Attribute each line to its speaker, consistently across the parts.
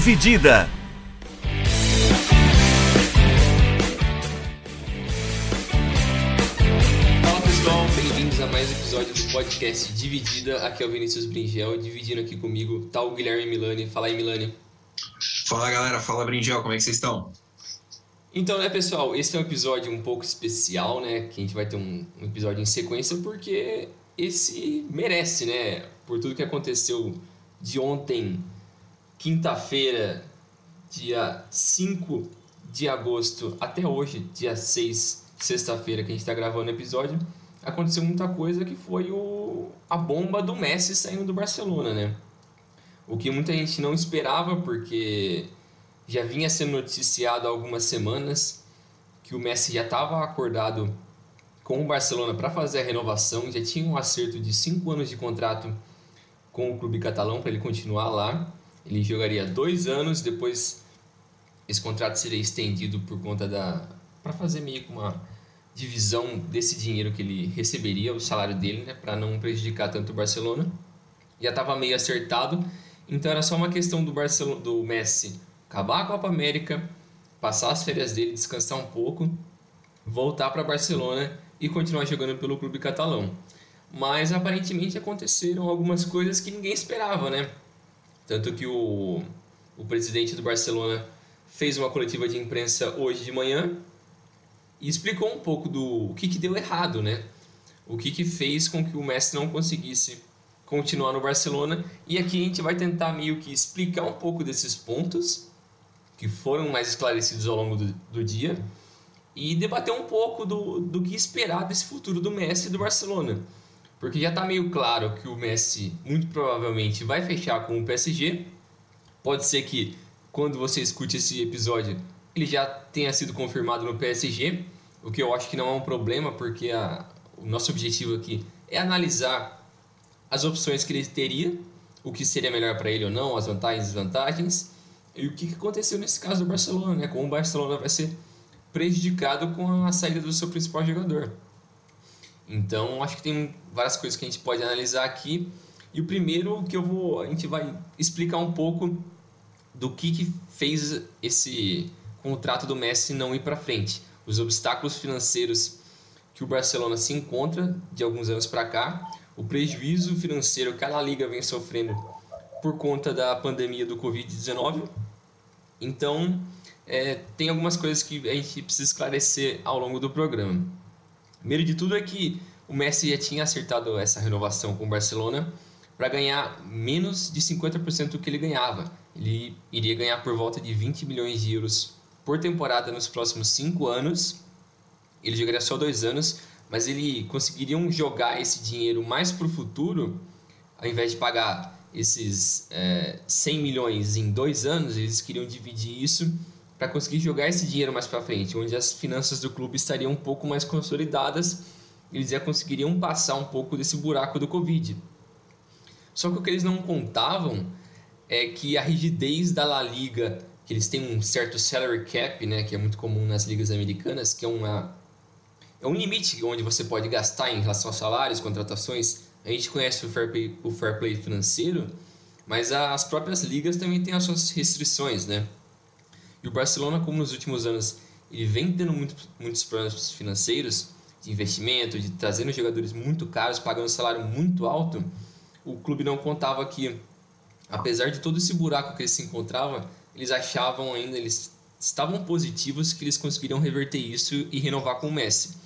Speaker 1: Dividida.
Speaker 2: Fala pessoal, bem-vindos a mais um episódio do podcast Dividida. Aqui é o Vinícius Bringel, dividindo aqui comigo tá o Guilherme Milani. Fala aí, Milani.
Speaker 3: Fala galera, fala Bringel, como é que vocês estão?
Speaker 2: Então, né, pessoal, esse é um episódio um pouco especial, né? Que a gente vai ter um, um episódio em sequência porque esse merece, né? Por tudo que aconteceu de ontem, quinta-feira, dia 5 de agosto, até hoje, dia 6, sexta-feira, que a gente está gravando o episódio, aconteceu muita coisa que foi o, a bomba do Messi saindo do Barcelona, né? O que muita gente não esperava, porque já vinha sendo noticiado há algumas semanas que o Messi já estava acordado com o Barcelona para fazer a renovação, já tinha um acerto de 5 anos de contrato com o clube catalão para ele continuar lá. Ele jogaria dois anos, depois esse contrato seria estendido por conta da. para fazer meio que uma divisão desse dinheiro que ele receberia, o salário dele, né, para não prejudicar tanto o Barcelona. Já estava meio acertado, então era só uma questão do, Barcelona, do Messi acabar a Copa América, passar as férias dele, descansar um pouco, voltar para Barcelona e continuar jogando pelo clube catalão. Mas aparentemente aconteceram algumas coisas que ninguém esperava, né? Tanto que o, o presidente do Barcelona fez uma coletiva de imprensa hoje de manhã e explicou um pouco do o que, que deu errado, né? O que, que fez com que o Messi não conseguisse continuar no Barcelona. E aqui a gente vai tentar meio que explicar um pouco desses pontos que foram mais esclarecidos ao longo do, do dia e debater um pouco do, do que esperar desse futuro do Messi e do Barcelona. Porque já está meio claro que o Messi muito provavelmente vai fechar com o PSG. Pode ser que quando você escute esse episódio ele já tenha sido confirmado no PSG, o que eu acho que não é um problema, porque a, o nosso objetivo aqui é analisar as opções que ele teria, o que seria melhor para ele ou não, as vantagens e desvantagens, e o que aconteceu nesse caso do Barcelona, né? Como o Barcelona vai ser prejudicado com a saída do seu principal jogador. Então, acho que tem várias coisas que a gente pode analisar aqui. E o primeiro que eu vou, a gente vai explicar um pouco do que, que fez esse contrato do Messi não ir para frente, os obstáculos financeiros que o Barcelona se encontra de alguns anos para cá, o prejuízo financeiro que a Liga vem sofrendo por conta da pandemia do Covid-19. Então, é, tem algumas coisas que a gente precisa esclarecer ao longo do programa. Primeiro de tudo é que o Messi já tinha acertado essa renovação com o Barcelona para ganhar menos de 50% do que ele ganhava. Ele iria ganhar por volta de 20 milhões de euros por temporada nos próximos cinco anos. Ele jogaria só dois anos, mas ele conseguiria jogar esse dinheiro mais para o futuro, ao invés de pagar esses é, 100 milhões em dois anos, eles queriam dividir isso para conseguir jogar esse dinheiro mais para frente, onde as finanças do clube estariam um pouco mais consolidadas, eles já conseguiriam passar um pouco desse buraco do Covid. Só que o que eles não contavam é que a rigidez da La Liga que eles têm um certo salary cap, né, que é muito comum nas ligas americanas, que é uma é um limite onde você pode gastar em relação a salários, contratações. A gente conhece o fair play, o fair play financeiro, mas as próprias ligas também têm as suas restrições, né? E o Barcelona, como nos últimos anos ele vem tendo muito, muitos problemas financeiros, de investimento, de trazendo jogadores muito caros, pagando salário muito alto, o clube não contava que, apesar de todo esse buraco que ele se encontrava, eles achavam ainda, eles estavam positivos que eles conseguiriam reverter isso e renovar com o Messi.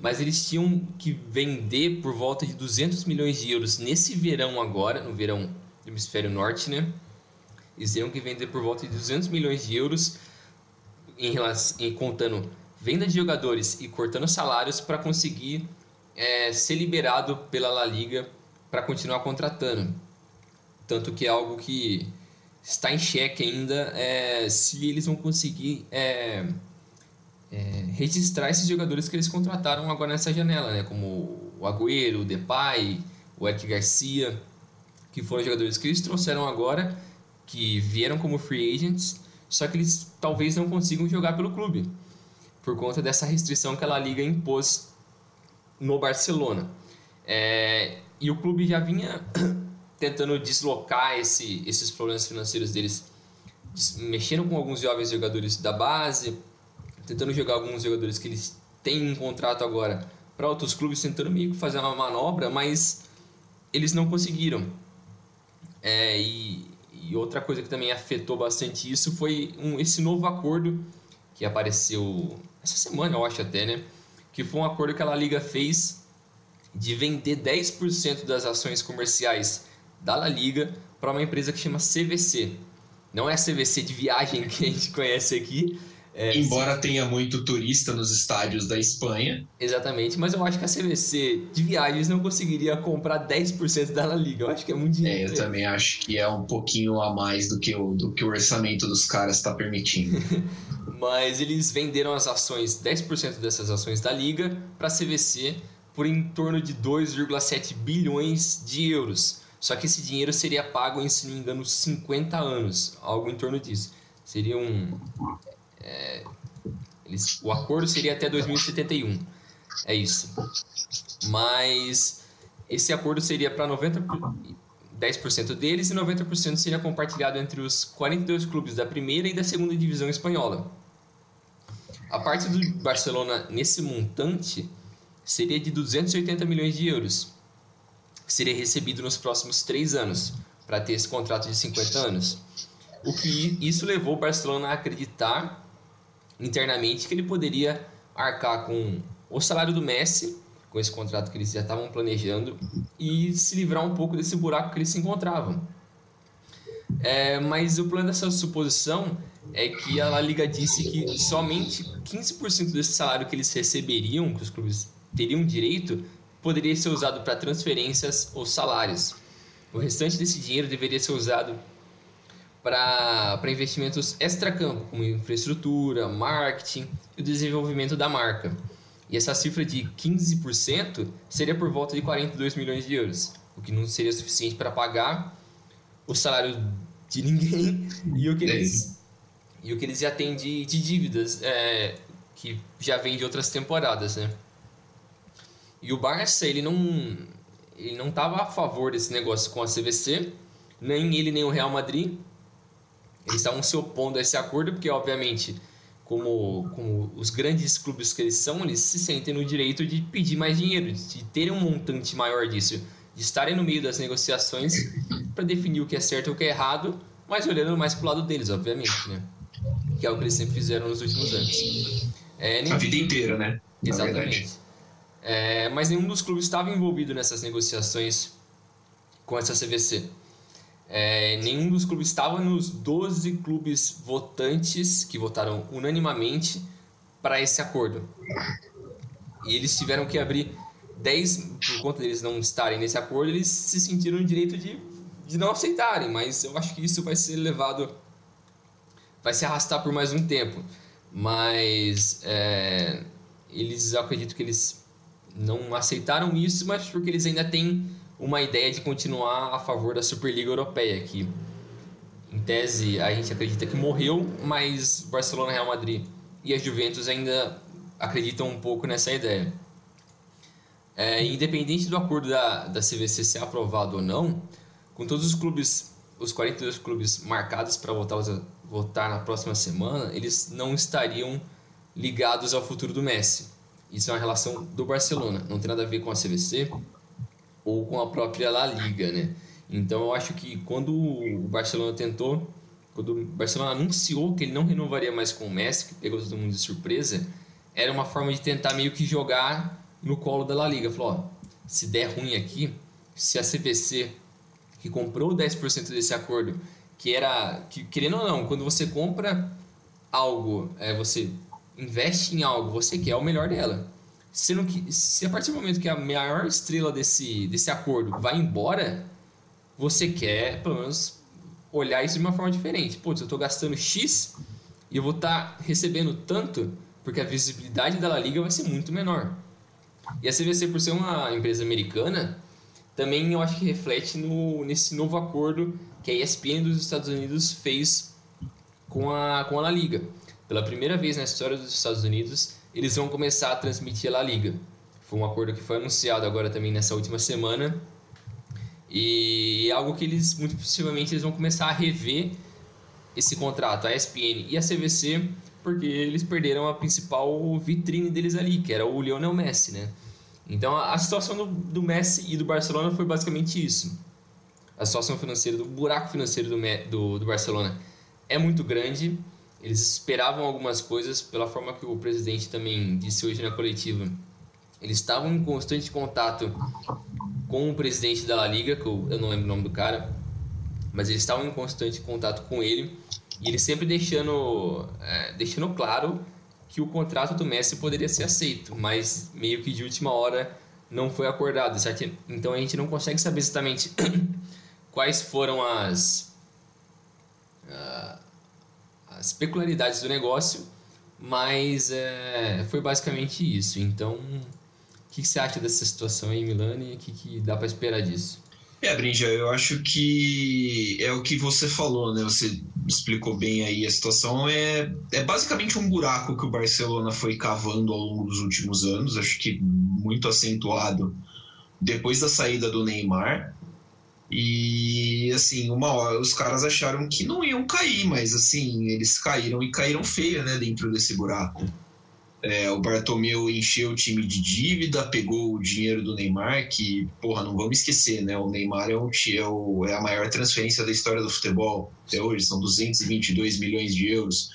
Speaker 2: Mas eles tinham que vender por volta de 200 milhões de euros nesse verão agora, no verão do hemisfério norte, né? Eles teriam que vender por volta de 200 milhões de euros em em, contando venda de jogadores e cortando salários para conseguir é, ser liberado pela La Liga para continuar contratando. Tanto que é algo que está em xeque ainda é, se eles vão conseguir é, é, registrar esses jogadores que eles contrataram agora nessa janela, né? como o Agüero, o Depay, o Eric Garcia, que foram jogadores que eles trouxeram agora, que vieram como free agents, só que eles talvez não consigam jogar pelo clube, por conta dessa restrição que a Liga impôs no Barcelona. É, e o clube já vinha tentando deslocar esse, esses problemas financeiros deles mexeram com alguns jovens jogadores da base, tentando jogar alguns jogadores que eles têm um contrato agora para outros clubes, tentando meio que fazer uma manobra, mas eles não conseguiram. É, e, e, outra coisa que também afetou bastante isso foi um, esse novo acordo que apareceu essa semana, eu acho até, né? Que foi um acordo que a La Liga fez de vender 10% das ações comerciais da La Liga para uma empresa que chama CVC. Não é a CVC de viagem que a gente conhece aqui. É,
Speaker 3: Embora tenha muito turista nos estádios da Espanha.
Speaker 2: Exatamente, mas eu acho que a CVC de viagens não conseguiria comprar 10% da La Liga. Eu acho que é muito dinheiro.
Speaker 3: É, eu também acho que é um pouquinho a mais do que o, do que o orçamento dos caras está permitindo.
Speaker 2: mas eles venderam as ações, 10% dessas ações da Liga, para a CVC por em torno de 2,7 bilhões de euros. Só que esse dinheiro seria pago em, se não me engano, 50 anos, algo em torno disso. Seria um. É, eles, o acordo seria até 2071. É isso. Mas esse acordo seria para 90 10% deles e 90% seria compartilhado entre os 42 clubes da primeira e da segunda divisão espanhola. A parte do Barcelona nesse montante seria de 280 milhões de euros que seria recebido nos próximos três anos, para ter esse contrato de 50 anos. O que isso levou o Barcelona a acreditar internamente que ele poderia arcar com o salário do Messi, com esse contrato que eles já estavam planejando, e se livrar um pouco desse buraco que eles se encontravam. É, mas o plano dessa suposição é que a La Liga disse que somente 15% desse salário que eles receberiam, que os clubes teriam direito, poderia ser usado para transferências ou salários. O restante desse dinheiro deveria ser usado para investimentos extra-campo, como infraestrutura, marketing e o desenvolvimento da marca. E essa cifra de 15% seria por volta de 42 milhões de euros, o que não seria suficiente para pagar o salário de ninguém e o que eles, e o que eles já têm de, de dívidas é, que já vem de outras temporadas, né? E o Barça, ele não ele não estava a favor desse negócio com a CVC, nem ele nem o Real Madrid. Eles estavam se opondo a esse acordo, porque, obviamente, como, como os grandes clubes que eles são, eles se sentem no direito de pedir mais dinheiro, de terem um montante maior disso, de estarem no meio das negociações para definir o que é certo e o que é errado, mas olhando mais para o lado deles, obviamente, né? Que é o que eles sempre fizeram nos últimos anos.
Speaker 3: É, nem... A vida inteira, né?
Speaker 2: Exatamente. É, mas nenhum dos clubes estava envolvido nessas negociações com essa CVC. É, nenhum dos clubes estava nos 12 clubes votantes que votaram unanimamente para esse acordo. E eles tiveram que abrir 10, por conta deles não estarem nesse acordo, eles se sentiram no direito de, de não aceitarem, mas eu acho que isso vai ser levado, vai se arrastar por mais um tempo. Mas é, eles, eu acredito que eles não aceitaram isso, mas porque eles ainda têm uma ideia de continuar a favor da Superliga Europeia, que em tese a gente acredita que morreu, mas Barcelona, Real Madrid e a Juventus ainda acreditam um pouco nessa ideia. É, independente do acordo da, da CVC ser aprovado ou não, com todos os clubes, os 42 clubes marcados para votar, votar na próxima semana, eles não estariam ligados ao futuro do Messi. Isso é uma relação do Barcelona, não tem nada a ver com a CVC ou com a própria La Liga, né? Então eu acho que quando o Barcelona tentou, quando o Barcelona anunciou que ele não renovaria mais com o Messi, que pegou todo mundo de surpresa, era uma forma de tentar meio que jogar no colo da La Liga. Falou, ó, se der ruim aqui, se a CVC que comprou 10% desse acordo, que era, que, querendo ou não, quando você compra algo, é, você investe em algo, você quer o melhor dela. Se, não, se a partir do momento que a maior estrela desse, desse acordo vai embora, você quer, pelo menos, olhar isso de uma forma diferente. Putz, eu estou gastando X e eu vou estar tá recebendo tanto, porque a visibilidade da La Liga vai ser muito menor. E a CVC, por ser uma empresa americana, também eu acho que reflete no, nesse novo acordo que a ESPN dos Estados Unidos fez com a, com a La Liga. Pela primeira vez na história dos Estados Unidos, eles vão começar a transmitir a Liga. Foi um acordo que foi anunciado agora também nessa última semana. E é algo que eles, muito possivelmente, eles vão começar a rever esse contrato, a ESPN e a CVC, porque eles perderam a principal vitrine deles ali, que era o Lionel Messi, né? Então a, situação do, do, Messi e do Barcelona foi basicamente isso. A situação financeira, do buraco financeiro do, do, do Barcelona é muito grande. Eles esperavam algumas coisas, pela forma que o presidente também disse hoje na coletiva. Eles estavam em constante contato com o presidente da La Liga, que eu, eu não lembro o nome do cara, mas eles estavam em constante contato com ele e ele sempre deixando, é, deixando claro que o contrato do Messi poderia ser aceito, mas meio que de última hora não foi acordado, certo? Então a gente não consegue saber exatamente quais foram as, uh, as peculiaridades do negócio, mas é, foi basicamente isso. Então, o que, que, você acha dessa situação aí, Milani? O que, que dá para esperar disso?
Speaker 3: É, Brinja, eu acho que é o que você falou, né? Você explicou bem aí a situação. É, é basicamente um buraco que o Barcelona foi cavando ao longo dos últimos anos, acho que muito acentuado depois da saída do Neymar. E assim, uma hora os caras acharam que não iam cair, mas assim, eles caíram e caíram feio, né, dentro desse buraco. É, o Bartomeu encheu o time de dívida, pegou o dinheiro do Neymar, que, porra, não vamos esquecer, né? O Neymar é, um, é, o, é a maior transferência da história do futebol até hoje, são 222 milhões de euros.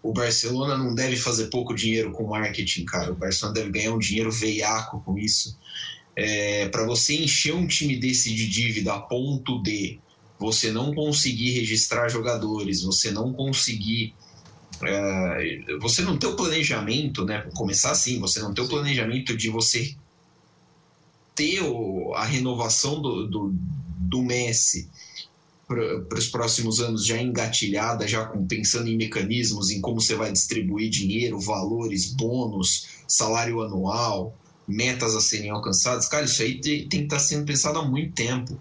Speaker 3: O Barcelona não deve fazer pouco dinheiro com marketing, cara. O Barcelona deve ganhar um dinheiro veiaco com isso. É, para você encher um time desse de dívida a ponto de você não conseguir registrar jogadores, você não conseguir é, você não ter o planejamento, né? Começar assim, você não ter o planejamento de você ter o, a renovação do, do, do Messi para os próximos anos já engatilhada, já com, pensando em mecanismos, em como você vai distribuir dinheiro, valores, bônus, salário anual, metas a serem alcançadas, cara, isso aí tem, tem que estar tá sendo pensado há muito tempo.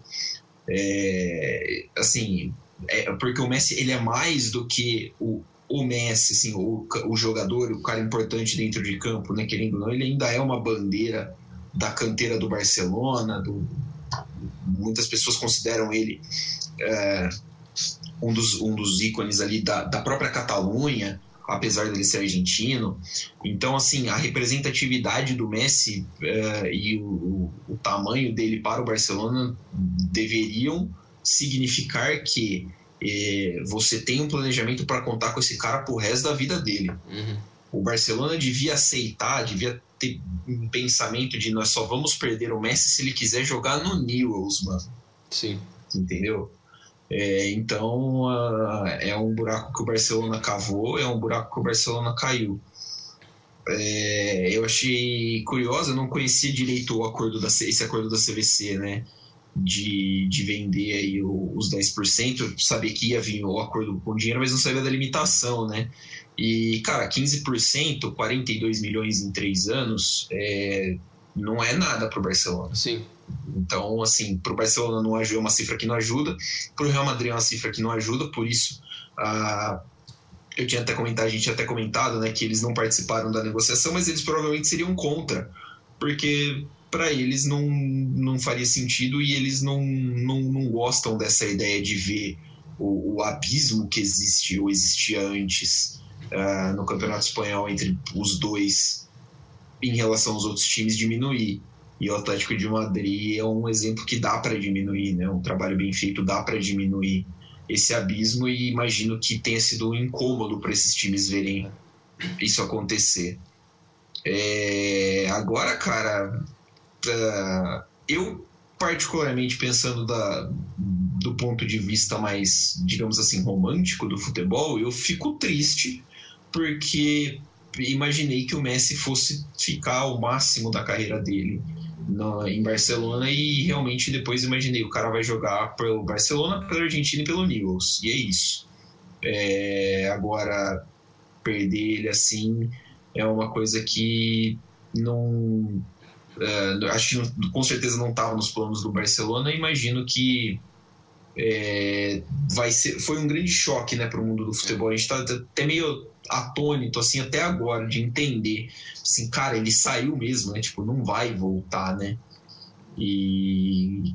Speaker 3: É, assim, é, porque o Messi ele é mais do que o, o Messi, assim, o, o jogador, o cara importante dentro de campo, né, querendo ou não, ele ainda é uma bandeira da canteira do Barcelona, do, muitas pessoas consideram ele é, um, dos, um dos ícones ali da, da própria Catalunha, apesar dele ser argentino. Então, assim, a representatividade do Messi é, e o, o, tamanho dele para o Barcelona deveriam significar que é, você tem um planejamento para contar com esse cara pro resto da vida dele. Uhum. O Barcelona devia aceitar, devia ter um pensamento de nós só vamos perder o Messi se ele quiser jogar no Newells, mano.
Speaker 2: Sim.
Speaker 3: Entendeu? É, então é um buraco que o Barcelona cavou, é um buraco que o Barcelona caiu. É, eu achei curioso, eu não conhecia direito o acordo da esse acordo da CVC, né? de, de vender aí os 10%, eu sabia que ia vir o acordo com dinheiro, mas não sabia da limitação, né? E, cara, 15%, 42 milhões em três anos, é, não é nada para o Barcelona.
Speaker 2: Sim.
Speaker 3: Então, assim, para o Barcelona não ajuda, é uma cifra que não ajuda, para o Real Madrid é uma cifra que não ajuda, por isso a, eu tinha até comentado, a gente tinha até comentado, né, que eles não participaram da negociação, mas eles provavelmente seriam contra, porque para eles não, não faria sentido e eles não, não, não gostam dessa ideia de ver o, o abismo que existe ou existia antes uh, no Campeonato Espanhol entre os dois em relação aos outros times diminuir. E o Atlético de Madrid é um exemplo que dá para diminuir, né? Um trabalho bem feito dá para diminuir esse abismo e imagino que tenha sido um incômodo para esses times verem isso acontecer. É, agora, cara, eu particularmente pensando da, do ponto de vista mais, digamos assim, romântico do futebol, eu fico triste porque imaginei que o Messi fosse ficar o máximo da carreira dele no, em Barcelona e realmente depois imaginei o cara vai jogar pelo Barcelona, pela Argentina e pelo Newell's e é isso. É, agora perder ele assim é uma coisa que não Uh, acho que com certeza não estava nos planos do Barcelona. Imagino que é, vai ser, foi um grande choque né, para o mundo do futebol. A gente está até meio atônito assim até agora de entender, assim, cara, ele saiu mesmo, né? Tipo, não vai voltar, né? E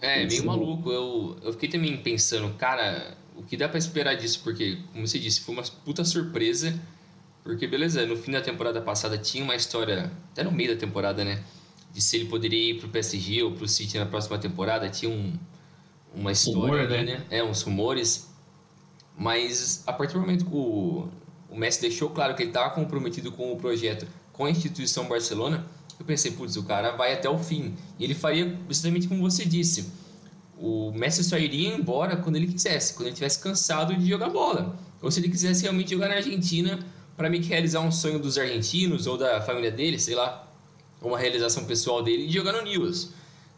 Speaker 2: é meio maluco. Eu, eu fiquei também pensando, cara, o que dá para esperar disso, porque, como você disse, foi uma puta surpresa, porque, beleza, no fim da temporada passada tinha uma história, até no meio da temporada, né, de se ele poderia ir pro PSG ou pro City na próxima temporada, tinha um, uma história, Rumor, né? né? É, uns rumores, mas a partir do momento que o, o Messi deixou claro que ele estava comprometido com o projeto, com a instituição Barcelona, eu pensei, putz, o cara vai até o fim. E ele faria justamente como você disse. O Messi só iria embora quando ele quisesse, quando ele tivesse cansado de jogar bola. Ou se ele quisesse realmente jogar na Argentina para meio que realizar um sonho dos argentinos ou da família dele, sei lá, uma realização pessoal dele, de jogar no News.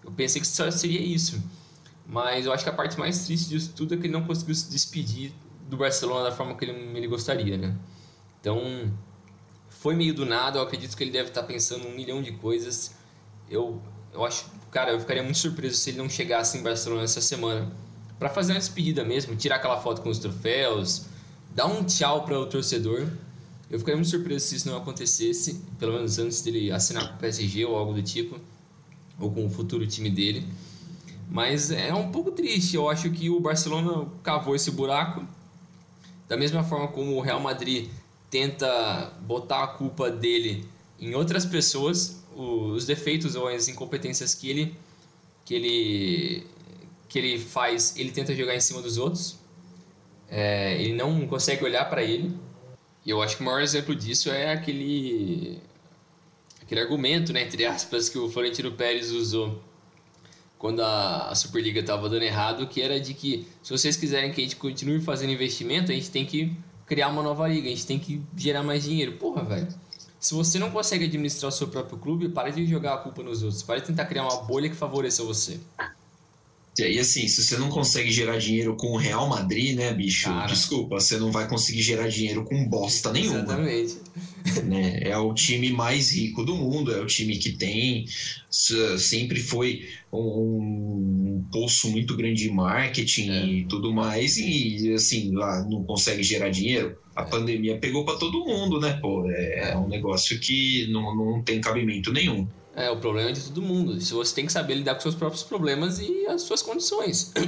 Speaker 2: Eu pensei que só seria isso. Mas eu acho que a parte mais triste disso tudo é que ele não conseguiu se despedir do Barcelona da forma que ele, ele gostaria, né? Então, foi meio do nada, eu acredito que ele deve estar pensando um milhão de coisas. Eu, eu acho, cara, eu ficaria muito surpreso se ele não chegasse em Barcelona essa semana para fazer uma despedida mesmo, tirar aquela foto com os troféus, dar um tchau para o torcedor. Eu ficaria muito surpreso se isso não acontecesse, pelo menos antes dele assinar com o PSG ou algo do tipo, ou com o futuro time dele. Mas é um pouco triste. Eu acho que o Barcelona cavou esse buraco. Da mesma forma como o Real Madrid tenta botar a culpa dele em outras pessoas, os defeitos ou as incompetências que ele que ele que ele faz, ele tenta jogar em cima dos outros. É, ele não consegue olhar para ele. E eu acho que o maior exemplo disso é aquele aquele argumento, né, entre aspas, que o Florentino Pérez usou quando a, a Superliga estava dando errado, que era de que se vocês quiserem que a gente continue fazendo investimento, a gente tem que criar uma nova liga, a gente tem que gerar mais dinheiro. Porra, velho. Se você não consegue administrar o seu próprio clube, para de jogar a culpa nos outros. Para de tentar criar uma bolha que favoreça você.
Speaker 3: E assim, se você não consegue gerar dinheiro com o Real Madrid, né, bicho? Cara. Desculpa, você não vai conseguir gerar dinheiro com bosta nenhuma.
Speaker 2: Exatamente.
Speaker 3: Né? É o time mais rico do mundo, é o time que tem. Sempre foi um, um poço muito grande de marketing é. e tudo mais. E assim, lá não consegue gerar dinheiro. A é. pandemia pegou para todo mundo, né? Pô, é, é um negócio que não, não tem cabimento nenhum.
Speaker 2: É, o problema é de todo mundo. Se você tem que saber lidar com seus próprios problemas e as suas condições.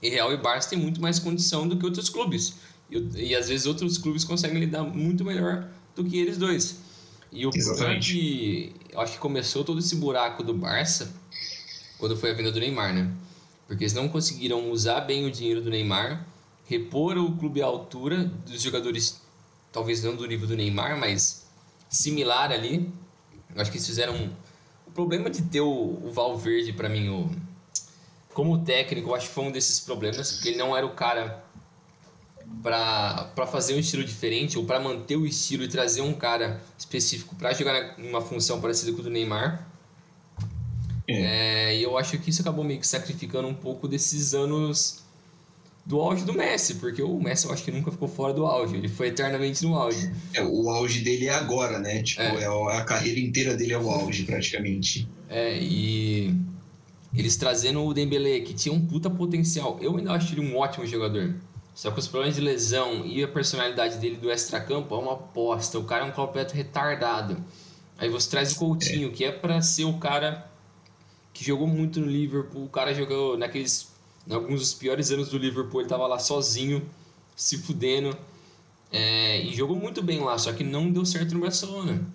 Speaker 2: E Real e Barça têm muito mais condição do que outros clubes. E, e, às vezes outros clubes conseguem lidar muito melhor do que eles dois. E o problema é que eu acho que começou todo esse buraco do Barça quando foi a venda do Neymar, né? Porque eles não conseguiram usar bem o dinheiro do Neymar, repor o clube à altura dos jogadores, talvez não do nível do Neymar, mas similar ali. Eu acho que eles fizeram. O problema de ter o, o Valverde, para mim, o... como técnico, eu acho que foi um desses problemas, porque ele não era o cara para fazer um estilo diferente ou para manter o estilo e trazer um cara específico para jogar numa função parecida com o do Neymar. É. É, e eu acho que isso acabou meio que sacrificando um pouco desses anos do auge do Messi, porque o Messi eu acho que nunca ficou fora do auge, ele foi eternamente no auge.
Speaker 3: É, o auge dele é agora, né? Tipo, é. é a carreira inteira dele é o auge, praticamente.
Speaker 2: É, e eles trazendo o Dembélé, que tinha um puta potencial. Eu ainda acho ele um ótimo jogador. Só que os problemas de lesão e a personalidade dele do extracampo é uma aposta. O cara é um completo retardado. Aí você traz o Coutinho, que é para ser o cara que jogou muito no Liverpool. O cara jogou naqueles em alguns dos piores anos do Liverpool, ele tava lá sozinho, se fudendo. É, e jogou muito bem lá, só que não deu certo no Barcelona.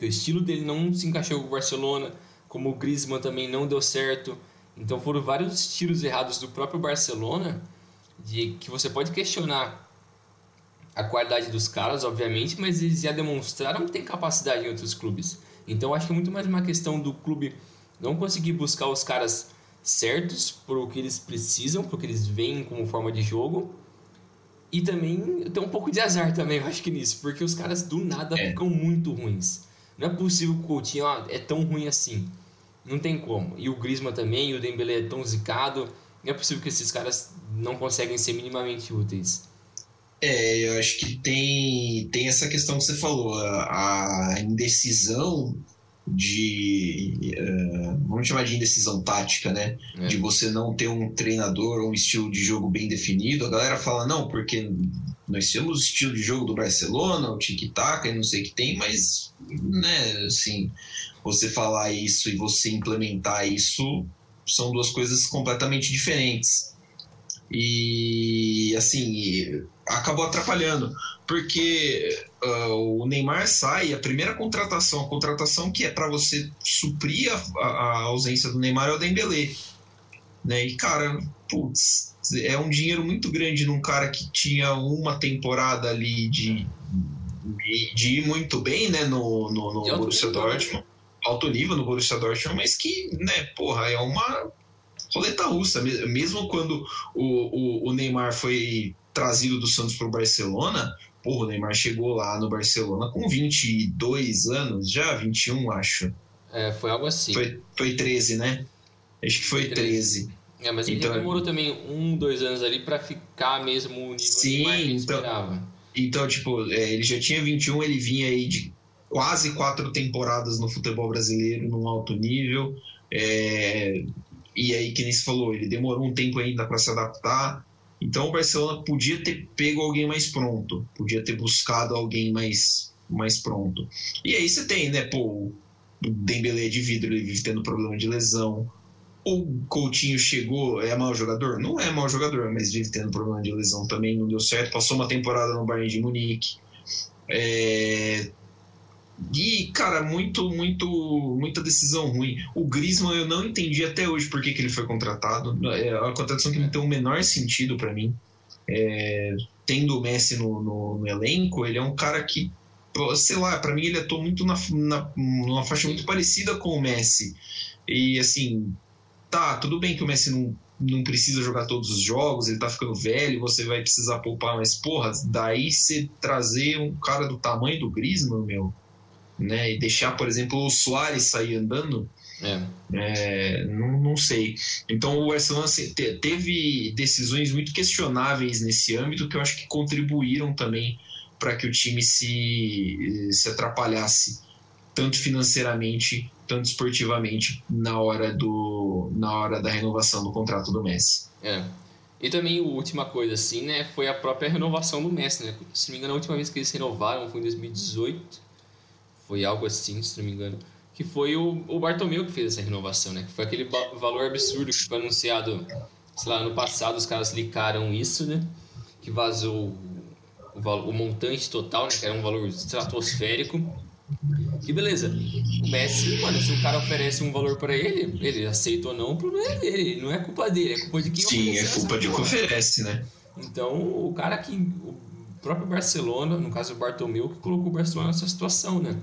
Speaker 2: O estilo dele não se encaixou com o Barcelona, como o Griezmann também não deu certo. Então foram vários tiros errados do próprio Barcelona de que você pode questionar a qualidade dos caras, obviamente, mas eles já demonstraram que tem capacidade em outros clubes. Então acho que é muito mais uma questão do clube não conseguir buscar os caras certos por o que eles precisam, porque eles veem como forma de jogo. E também tem um pouco de azar também, eu acho que nisso, porque os caras do nada é. ficam muito ruins. Não é possível que o Coutinho ah, é tão ruim assim. Não tem como. E o Griezmann também, e o Dembélé é tão zicado. Não é possível que esses caras não conseguem ser minimamente úteis.
Speaker 3: É, eu acho que tem, tem essa questão que você falou, a, a indecisão de uh, vamos chamar de indecisão tática, né? É. De você não ter um treinador ou um estilo de jogo bem definido. A galera fala, não, porque nós temos o estilo de jogo do Barcelona, o tic-tac e não sei o que tem, mas, né, assim, você falar isso e você implementar isso são duas coisas completamente diferentes. E assim, acabou atrapalhando, porque uh, o Neymar sai, a primeira contratação, a contratação que é para você suprir a, a, ausência do Neymar é o Dembélé. Né? E cara, putz, é um dinheiro muito grande num cara que tinha uma temporada ali de, de, de ir muito bem né, no, no, no Borussia né? Dortmund, alto nível no Borussia Dortmund, mas que, né, porra, é uma roleta russa. Mesmo quando o, o, o Neymar foi trazido do Santos para o Barcelona, porra, o Neymar chegou lá no Barcelona com 22 anos, já 21, acho.
Speaker 2: É, foi algo assim.
Speaker 3: Foi, foi 13, né? Acho que foi 13. 13.
Speaker 2: É, mas ele então, demorou também um, dois anos ali para ficar mesmo o nível
Speaker 3: sim, que então, esperava. Então, tipo, é, ele já tinha 21, ele vinha aí de quase quatro temporadas no futebol brasileiro, num alto nível. É, e aí, que nem se falou, ele demorou um tempo ainda para se adaptar. Então o Barcelona podia ter pego alguém mais pronto, podia ter buscado alguém mais, mais pronto. E aí você tem, né, pô, o Dembélé de vidro, ele vive tendo problema de lesão. O Coutinho chegou, é mau jogador? Não é mau jogador, mas vive tendo problema de lesão também, não deu certo. Passou uma temporada no Bayern de Munique. É, e, cara, muito, muito, muita decisão ruim. O Griezmann eu não entendi até hoje por que, que ele foi contratado. É uma contratação que não tem o menor sentido para mim. É, tendo o Messi no, no, no, elenco, ele é um cara que, sei lá, para mim ele atua muito na, na, numa faixa muito parecida com o Messi. E assim, tá, tudo bem que o Messi não, não precisa jogar todos os jogos, ele tá ficando velho, você vai precisar poupar, mas porra, daí você trazer um cara do tamanho do Griezmann, meu né? E deixar, por exemplo, o Soares sair andando, é. É, não, não, sei. Então o Barcelona teve decisões muito questionáveis nesse âmbito que eu acho que contribuíram também para que o time se, se atrapalhasse tanto financeiramente, tanto esportivamente na hora do na hora da renovação do contrato do Messi.
Speaker 2: É. E também a última coisa assim, né, foi a própria renovação do Messi, né? Se não me engano, a última vez que eles renovaram foi em 2018 foi algo assim, se não me engano. Que foi o, o Bartomeu que fez essa renovação, né? Que foi aquele valor absurdo que foi anunciado, sei lá, no passado os caras licaram isso, né? Que vazou o, o, o montante total, né? Que era um valor estratosférico. Que beleza. O Messi, mano, se o cara oferece um valor para ele, ele aceita ou não, o problema é dele. Não é culpa dele, é culpa de quem
Speaker 3: Sim, é culpa de quem oferece, né?
Speaker 2: Então, o cara que próprio Barcelona, no caso o Bartomeu, que colocou o Barcelona nessa situação, né?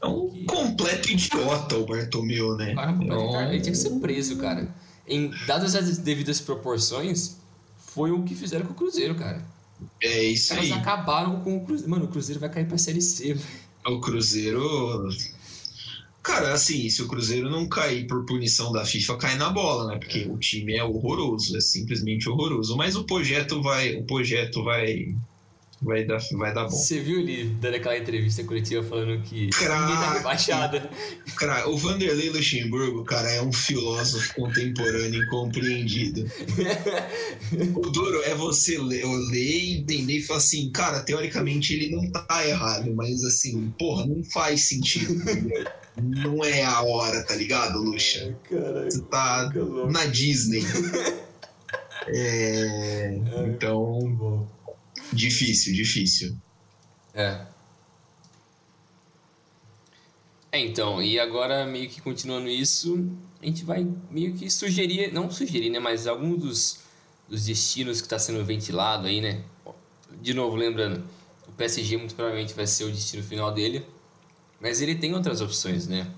Speaker 3: É um que... completo idiota o Bartomeu, né?
Speaker 2: Cara, um cara, ele tinha que ser preso, cara. Em dadas as devidas proporções, foi o que fizeram com o Cruzeiro, cara.
Speaker 3: É isso
Speaker 2: Eles
Speaker 3: aí.
Speaker 2: Eles acabaram com o Cruzeiro. Mano, o Cruzeiro vai cair pra Série C, velho.
Speaker 3: O Cruzeiro. Cara, assim, se o Cruzeiro não cair por punição da FIFA, cai na bola, né? Porque o time é horroroso, é simplesmente horroroso. Mas o projeto vai, o projeto vai vai dar, vai dar bom.
Speaker 2: Você viu ele dando aquela entrevista coletiva falando que ninguém tá rebaixado?
Speaker 3: Cara, o Vanderlei Luxemburgo, cara, é um filósofo contemporâneo incompreendido. o duro é você ler, ler entender e falar assim, cara, teoricamente ele não tá errado, mas assim, porra, não faz sentido. não é a hora, tá ligado, Luxa? Você tá na Disney. É, então. Difícil, difícil.
Speaker 2: É. É, então, e agora meio que continuando isso, a gente vai meio que sugerir, não sugerir, né, mas alguns dos, dos destinos que está sendo ventilado aí, né? De novo, lembrando, o PSG muito provavelmente vai ser o destino final dele, mas ele tem outras opções, né?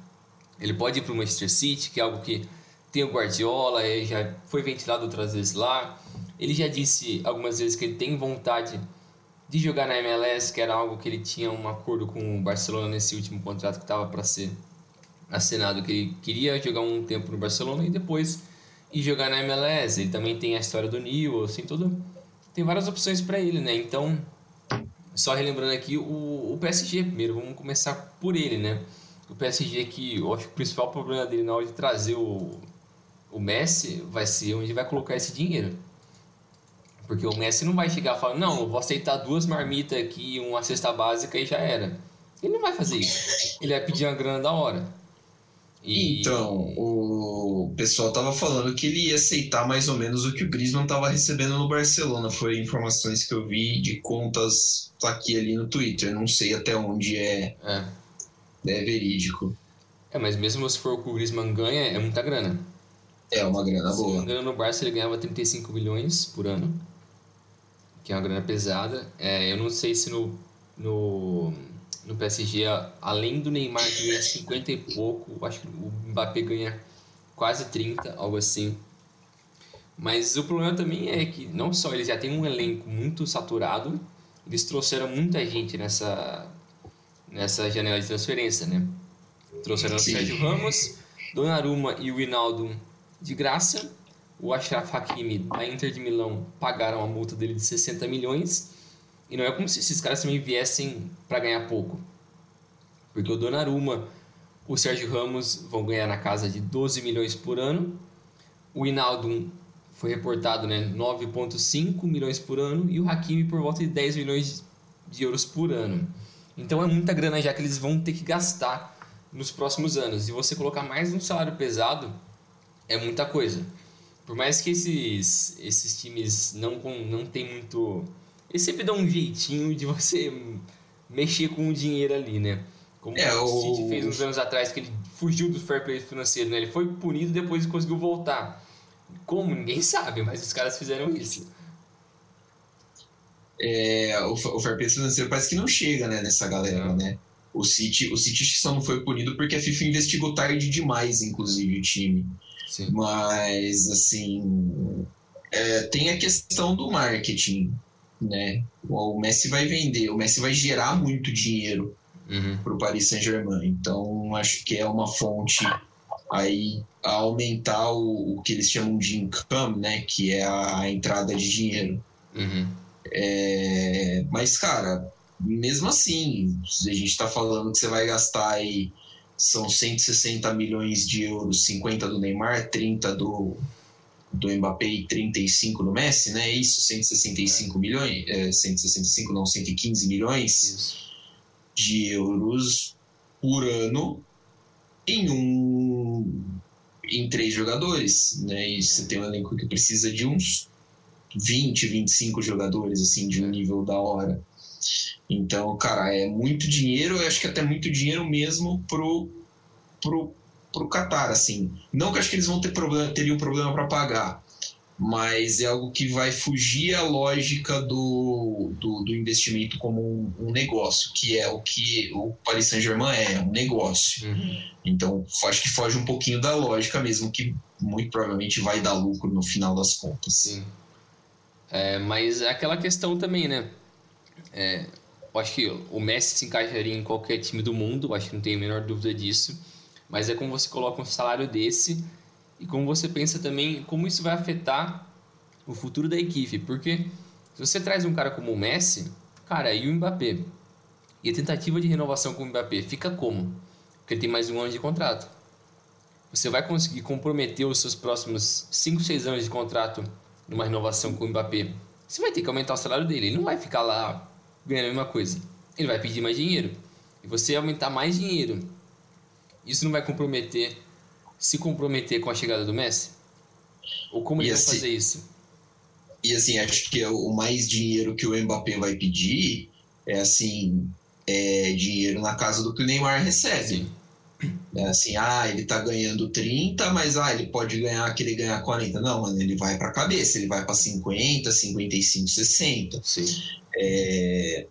Speaker 2: Ele pode ir para o Manchester City, que é algo que tem o Guardiola, já foi ventilado outras vezes lá. Ele já disse algumas vezes que ele tem vontade de jogar na MLS, que era algo que ele tinha um acordo com o Barcelona nesse último contrato que estava para ser assinado, que ele queria jogar um tempo no Barcelona e depois ir jogar na MLS. Ele também tem a história do Newell, assim, tudo. Tem várias opções para ele, né? Então, só relembrando aqui o, o PSG primeiro, vamos começar por ele, né? O PSG que eu acho que o principal problema dele na hora de trazer o, o Messi vai ser onde vai colocar esse dinheiro. Porque o Messi não vai chegar e falar, não, eu vou aceitar duas marmitas aqui, uma cesta básica e já era. Ele não vai fazer isso. Ele vai pedir uma grana da hora.
Speaker 3: E... Então, o pessoal tava falando que ele ia aceitar mais ou menos o que o Griezmann tava recebendo no Barcelona. Foi informações que eu vi de contas aqui ali no Twitter. Não sei até onde é, é. é verídico.
Speaker 2: É, mas mesmo se for o que o Griezmann ganha, é muita grana.
Speaker 3: É uma grana boa. Se não
Speaker 2: engano, no Barça ele ganhava 35 milhões por ano, que é uma grana pesada. É, eu não sei se no, no, no PSG, além do Neymar que ganha 50 e pouco, acho que o Mbappé ganha quase 30, algo assim. Mas o problema também é que não só eles já têm um elenco muito saturado, eles trouxeram muita gente nessa, nessa janela de transferência, né? Trouxeram Sim. o Sérgio Ramos, Donnarumma e o Hinaldo de graça. O Ashraf Hakimi, da Inter de Milão, pagaram a multa dele de 60 milhões. E não é como se esses caras também viessem para ganhar pouco. Porque o Donnarumma, o Sérgio Ramos vão ganhar na casa de 12 milhões por ano. O Hinaldo foi reportado né, 9,5 milhões por ano. E o Hakimi por volta de 10 milhões de euros por ano. Então é muita grana já que eles vão ter que gastar nos próximos anos. E você colocar mais um salário pesado é muita coisa. Por mais que esses, esses times não, não tem muito. Eles sempre dão um jeitinho de você mexer com o dinheiro ali, né? Como é, o City fez uns anos atrás, que ele fugiu do fair play financeiro, né? Ele foi punido depois conseguiu voltar. Como? Ninguém sabe, mas os caras fizeram isso.
Speaker 3: É, o, o fair play financeiro parece que não chega né, nessa galera, né? O City, o City só não foi punido porque a FIFA investigou tarde demais, inclusive, o time. Sim. Mas, assim, é, tem a questão do marketing, né? O Messi vai vender, o Messi vai gerar muito dinheiro uhum. para o Paris Saint-Germain. Então, acho que é uma fonte aí a aumentar o, o, que eles chamam de income, né? Que é a, a entrada de dinheiro. Uhum. É, mas, cara, mesmo assim, a gente está falando que você vai gastar aí são 160 milhões de euros, 50 do Neymar, 30 do, do Mbappé e 35 do Messi, né? Isso, 165 milhões, é, 165 não, 115 milhões Isso. de euros por ano em um em três jogadores, né? E você tem um elenco que precisa de uns 20, 25 jogadores assim de um nível da hora. Então, cara, é muito dinheiro, eu acho que até muito dinheiro mesmo pro, pro, pro Qatar, assim. Não que eu acho que eles vão ter problema, teriam problema para pagar, mas é algo que vai fugir à lógica do, do, do investimento como um, um, negócio, que é o que o Paris Saint-Germain é, um negócio. Uhum. Então, acho que foge um pouquinho da lógica mesmo, que muito provavelmente vai dar lucro no final das contas.
Speaker 2: Sim. É, mas é aquela questão também, né? É, eu acho que o Messi se encaixaria em qualquer time do mundo, acho que não tenho a menor dúvida disso. Mas é como você coloca um salário desse e como você pensa também como isso vai afetar o futuro da equipe. Porque se você traz um cara como o Messi, cara, e o Mbappé? E a tentativa de renovação com o Mbappé fica como? Porque ele tem mais um ano de contrato. Você vai conseguir comprometer os seus próximos 5, 6 anos de contrato numa renovação com o Mbappé? Você vai ter que aumentar o salário dele. Ele não vai ficar lá ganhando a mesma coisa. Ele vai pedir mais dinheiro. E você aumentar mais dinheiro, isso não vai comprometer, se comprometer com a chegada do Messi? Ou como ele assim, vai fazer isso?
Speaker 3: E assim, acho que é o mais dinheiro que o Mbappé vai pedir é assim, é dinheiro na casa do que o Neymar recebe. Sim. É assim, ah, ele tá ganhando 30, mas ah, ele pode ganhar que ele ganhar 40. Não, mano, ele vai pra cabeça, ele vai pra 50, 55, 60. Sim. É,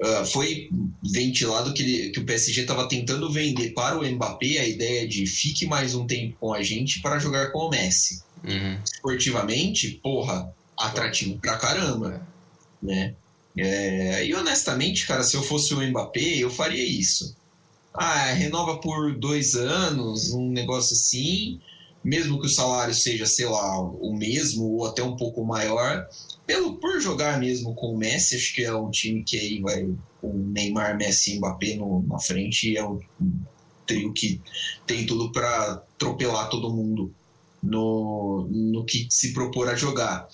Speaker 3: uh, foi ventilado que, ele, que o PSG estava tentando vender para o Mbappé a ideia de fique mais um tempo com a gente para jogar com o Messi. Uhum. Esportivamente, porra, atrativo pra caramba, né? É, e honestamente, cara, se eu fosse o Mbappé, eu faria isso. Ah, renova por dois anos, um negócio assim, mesmo que o salário seja, sei lá, o mesmo ou até um pouco maior, pelo por jogar mesmo com o Messi, acho que é um time que aí vai com Neymar, Messi e Mbappé no, na frente, é um trio que tem tudo para atropelar todo mundo no, no que se propor a jogar.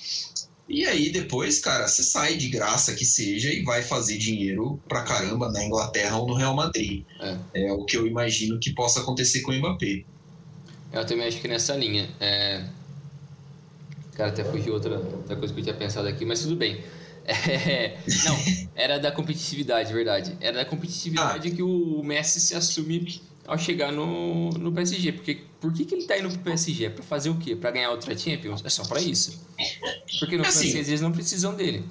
Speaker 3: E aí depois, cara, você sai de graça que seja e vai fazer dinheiro pra caramba na Inglaterra ou no Real Madrid. É, é o que eu imagino que possa acontecer com o Mbappé.
Speaker 2: Eu também acho que nessa linha. É... Cara, até fugiu outra, outra coisa que eu tinha pensado aqui, mas tudo bem. É... Não, era da competitividade, verdade. Era da competitividade ah. que o Messi se assume ao chegar no, no PSG. Porque por que, que ele tá indo pro PSG? É pra fazer o quê? Pra ganhar outra Champions? É só pra isso. Porque no assim, francês eles não precisam dele.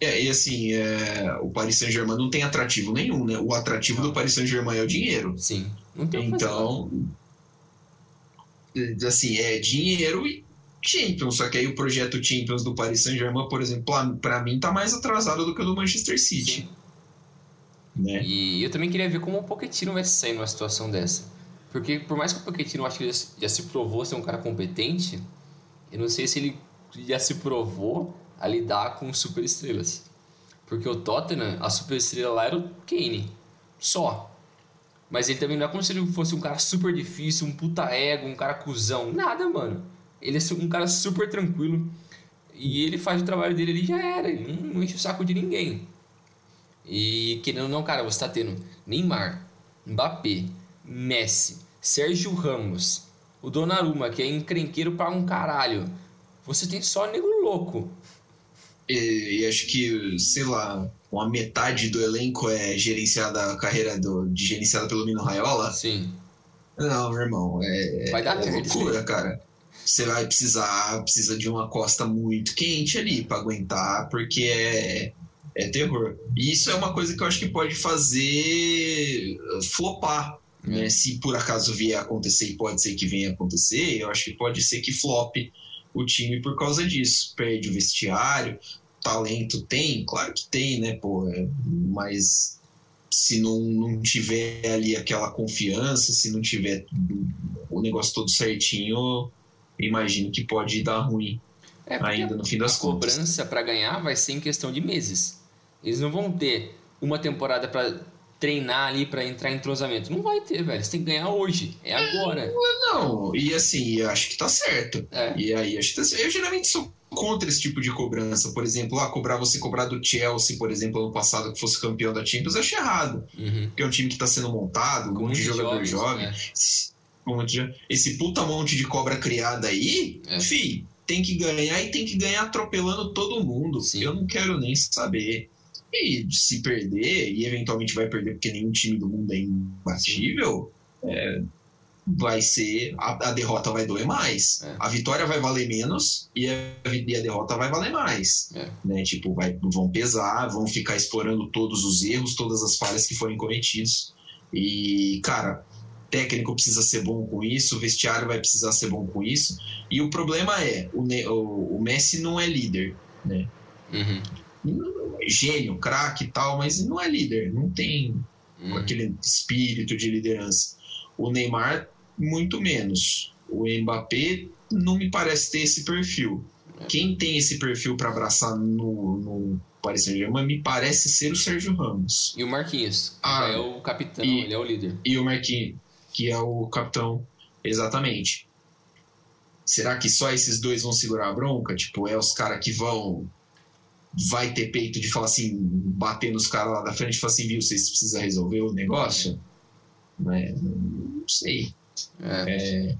Speaker 3: É, e assim, é, o Paris Saint-Germain não tem atrativo nenhum, né? O atrativo do Paris Saint-Germain é o dinheiro.
Speaker 2: Sim. Não tem
Speaker 3: Então, assim, é dinheiro e Champions. Só que aí o projeto Champions do Paris Saint-Germain, por exemplo, para mim tá mais atrasado do que o do Manchester City.
Speaker 2: Né? E eu também queria ver como o Pochettino vai sair numa situação dessa. Porque por mais que o Pochettino acho que já, já se provou ser um cara competente, eu não sei se ele já se provou a lidar com superestrelas. Porque o Tottenham, a superestrela lá era o Kane. Só. Mas ele também não é como se ele fosse um cara super difícil, um puta ego, um cara cuzão. Nada, mano. Ele é um cara super tranquilo. E ele faz o trabalho dele ali já era. Ele não, não enche o saco de ninguém. E querendo ou não, cara, você tá tendo Neymar, Mbappé, Messi, Sérgio Ramos, o Donnarumma, que é encrenqueiro para um caralho. Você tem só nego louco.
Speaker 3: E, e, acho que, sei lá, uma metade do elenco é gerenciada, a carreira do, de gerenciada pelo Mino Raiola.
Speaker 2: Sim.
Speaker 3: Não, meu irmão, é,
Speaker 2: vai dar
Speaker 3: é loucura, cara. Você vai precisar, precisa de uma costa muito quente ali para aguentar, porque é, é terror. E isso é uma coisa que eu acho que pode fazer flopar. Né? Se por acaso vier a acontecer, e pode ser que venha a acontecer, eu acho que pode ser que flop o time por causa disso. Perde o vestiário, talento tem, claro que tem, né, pô, é, mas se não, não tiver ali aquela confiança, se não tiver o negócio todo certinho, imagino que pode dar ruim é ainda no fim das
Speaker 2: a
Speaker 3: contas.
Speaker 2: A cobrança para ganhar vai ser em questão de meses. Eles não vão ter uma temporada para treinar ali para entrar em entrosamento. Não vai ter, velho. Você tem que ganhar hoje. É agora.
Speaker 3: Não, e assim, eu acho que tá certo. É. E aí, acho que tá certo. Eu geralmente sou contra esse tipo de cobrança. Por exemplo, ah, cobrar você cobrar do Chelsea, por exemplo, ano passado, que fosse campeão da Champions, eu acho errado. Uhum. Porque é um time que tá sendo montado, um monte de jogador jovem. É. Esse puta monte de cobra criada aí, é. fi, tem que ganhar e tem que ganhar atropelando todo mundo. Sim. Eu não quero nem saber. E se perder, e eventualmente vai perder porque nenhum time do mundo é imbatível, é, vai ser. A, a, derrota vai doer mais. É. A vitória vai valer menos e a, e a derrota vai valer mais. É. Né? Tipo, vai, vão pesar, vão ficar explorando todos os erros, todas as falhas que forem cometidos. E, cara, técnico precisa ser bom com isso, o vestiário vai precisar ser bom com isso. E o problema é, o, o, o Messi não é líder, né? Uhum gênio, craque e tal, mas não é líder, não tem hum. aquele espírito de liderança. O Neymar, muito menos. O Mbappé não me parece ter esse perfil. É. Quem tem esse perfil para abraçar no, no Paris Saint-Germain me parece ser o Sérgio Ramos.
Speaker 2: E o Marquinhos, ah, é o capitão, e, ele é o líder.
Speaker 3: E o Marquinhos, que é o capitão, exatamente. Será que só esses dois vão segurar a bronca? Tipo, é os caras que vão vai ter peito de falar assim, bater nos caras lá da frente e falar assim, viu, vocês precisam resolver o negócio? Né? Não sei.
Speaker 2: É, é...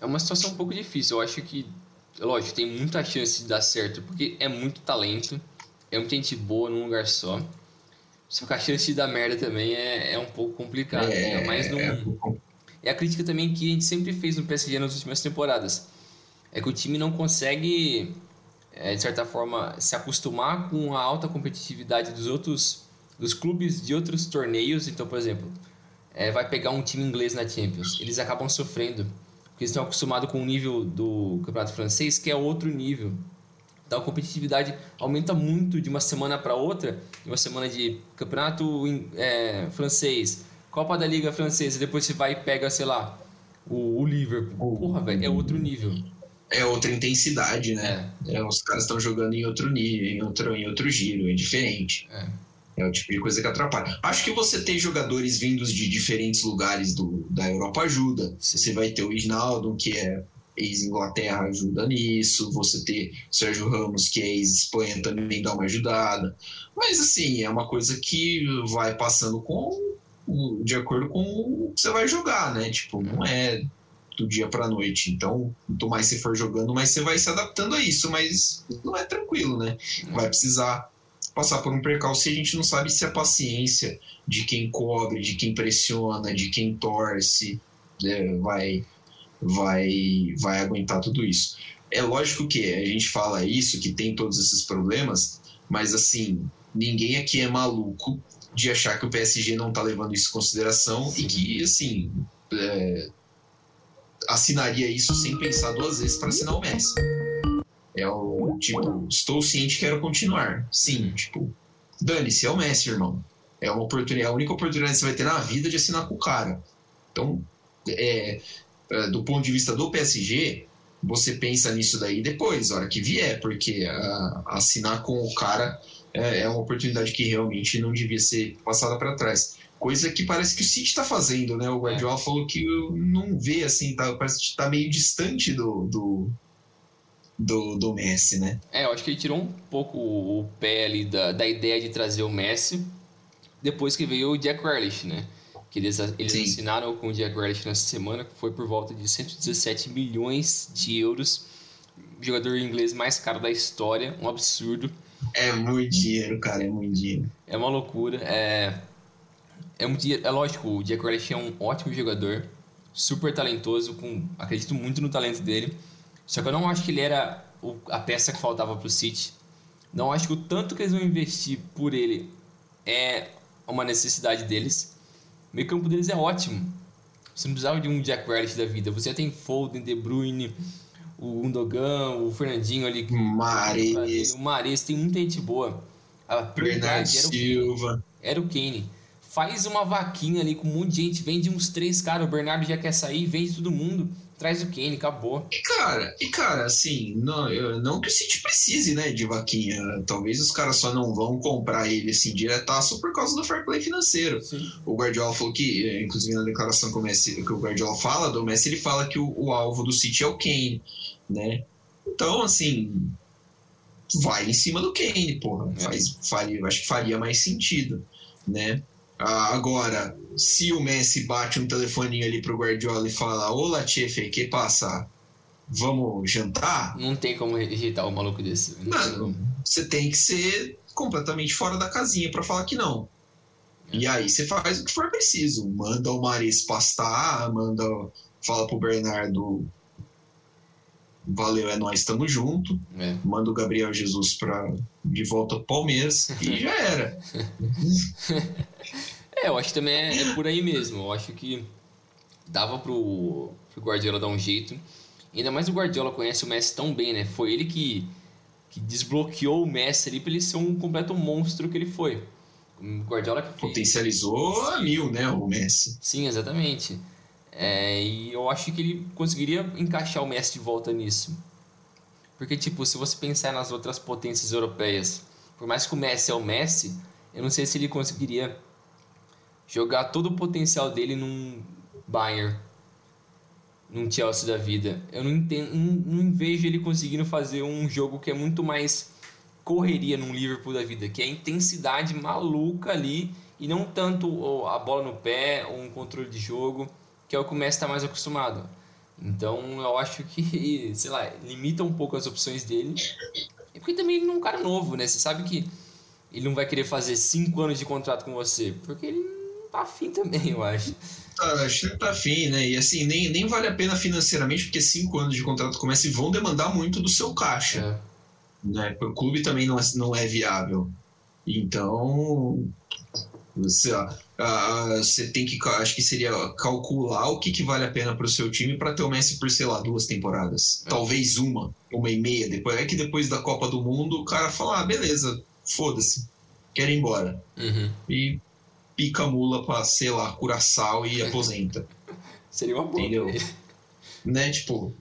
Speaker 2: é uma situação um pouco difícil. Eu acho que, lógico, tem muita chance de dar certo, porque é muito talento, é muita gente boa num lugar só. Só que a chance de dar merda também é, é um pouco complicado. É, mas não... é, é a crítica também que a gente sempre fez no PSG nas últimas temporadas. É que o time não consegue é, de certa forma, se acostumar com a alta competitividade dos outros dos clubes de outros torneios. Então, por exemplo, é, vai pegar um time inglês na Champions, eles acabam sofrendo porque eles estão acostumados com o nível do campeonato francês, que é outro nível. Então, a competitividade aumenta muito de uma semana para outra, de uma semana de campeonato é, francês, Copa da Liga francesa, depois você vai e pega, sei lá, o, o Liverpool. Porra, velho, é outro nível
Speaker 3: é outra intensidade, né? É. É, os caras estão jogando em outro nível, em outro, em outro giro, é diferente. É. é. o tipo de coisa que atrapalha. Acho que você ter jogadores vindos de diferentes lugares do, da Europa ajuda. Você vai ter o Isnaldo, que é ex-Inglaterra ajuda nisso, você ter Sérgio Ramos, que é ex-Espanha, também dá uma ajudada. Mas, assim, é uma coisa que vai passando com de acordo com o que você vai jogar, né? Tipo, não é do dia para noite. Então, quanto mais você for jogando, mais você vai se adaptando a isso, mas não é tranquilo, né? Vai precisar passar por um percalço e a gente não sabe se a paciência de quem cobre, de quem pressiona, de quem torce, né, vai, vai, vai aguentar tudo isso. É lógico que a gente fala isso, que tem todos esses problemas, mas assim, ninguém aqui é maluco de achar que o PSG não está levando isso em consideração Sim. e que, assim, é, assinaria isso sem pensar duas vezes para assinar o Messi. É o tipo, estou ciente, quero continuar. Sim, tipo, dane-se, é o Messi, irmão. É uma oportunidade, a única oportunidade que você vai ter na vida de assinar com o cara. Então, é, é do ponto de vista do PSG, você pensa nisso daí depois, a hora que vier, porque a, assinar com o cara é, é, uma oportunidade que realmente não devia ser passada para trás. Coisa que parece que o City está fazendo, né? O Guardiola é. falou que não vê assim, tá, parece que está meio distante do, do, do, do, Messi, né?
Speaker 2: É, eu acho que ele tirou um pouco o pé ali da, da ideia de trazer o Messi depois que veio o Jack Grealish, né? Que eles, eles assinaram com o Jack Grealish nessa semana, que foi por volta de 117 milhões de euros. Jogador inglês mais caro da história, um absurdo.
Speaker 3: É muito dinheiro, cara, é muito dinheiro.
Speaker 2: É uma loucura. É, é, um, é lógico, o Jack Grealish é um ótimo jogador, super talentoso, com, acredito muito no talento dele. Só que eu não acho que ele era o, a peça que faltava para o City. Não acho que o tanto que eles vão investir por ele é uma necessidade deles. O meio campo deles é ótimo. Você não precisava de um Jack Grealish da vida. Você já tem Foden, De Bruyne, o Gundogan, o Fernandinho ali.
Speaker 3: Mares.
Speaker 2: O Mares, tem muita gente boa.
Speaker 3: A Bernardo Silva.
Speaker 2: Era o Kane. Faz uma vaquinha ali com um monte de gente, vende uns três caras, o Bernardo já quer sair, vende todo mundo, traz o Kane, acabou.
Speaker 3: E cara, e cara, assim, não, não que o City precise, né, de vaquinha. Talvez os caras só não vão comprar ele assim diretaço por causa do fair play financeiro. Sim. O Guardiola falou que, inclusive na declaração que o, Messi, que o Guardiola fala do Messi, ele fala que o, o alvo do City é o Kane né? Então, assim, vai em cima do Kane, porra. É. Faz, faria, acho que faria mais sentido, né? Ah, agora, se o Messi bate um telefoninho ali pro Guardiola e fala, ô Latifi, que passa? Vamos jantar?
Speaker 2: Não tem como rejeitar o maluco desse.
Speaker 3: Mano, você tem que ser completamente fora da casinha para falar que não. É. E aí você faz o que for preciso. Manda o Maris pastar, manda. Fala pro Bernardo valeu, é nós, estamos junto. É. Manda o Gabriel Jesus para de volta pro Palmeiras e já era.
Speaker 2: é, eu acho que também é, é, por aí mesmo. Eu acho que dava pro, pro Guardiola dar um jeito. Ainda mais o Guardiola conhece o Messi tão bem, né? Foi ele que, que desbloqueou o Messi ali para ele ser um completo monstro que ele foi. O Guardiola que
Speaker 3: potencializou a mil, né, o Messi.
Speaker 2: Sim, exatamente. É, e eu acho que ele conseguiria encaixar o Messi de volta nisso. Porque, tipo, se você pensar nas outras potências europeias, por mais que o Messi é o Messi, eu não sei se ele conseguiria jogar todo o potencial dele num Bayern, num Chelsea da vida. Eu não, entendo, não, não vejo ele conseguindo fazer um jogo que é muito mais correria num Liverpool da vida, que é a intensidade maluca ali e não tanto a bola no pé ou um controle de jogo que é o que o Messi está mais acostumado. Então eu acho que, sei lá, limita um pouco as opções dele. E porque também ele não é um cara novo, né? Você sabe que ele não vai querer fazer cinco anos de contrato com você, porque ele tá afim também, eu acho.
Speaker 3: Tá, acho que tá afim, né? E assim, nem, nem vale a pena financeiramente, porque cinco anos de contrato com o Messi vão demandar muito do seu caixa. É. Né? O clube também não é, não é viável. Então, você, você tem que, acho que seria calcular o que, que vale a pena para o seu time para ter o Messi por, sei lá, duas temporadas. É. Talvez uma, uma e meia. Depois, é que depois da Copa do Mundo o cara fala, ah, beleza, foda-se, quero ir embora.
Speaker 2: Uhum.
Speaker 3: E pica a mula para, sei lá, Curaçao e aposenta.
Speaker 2: seria uma boa.
Speaker 3: Entendeu? né, tipo...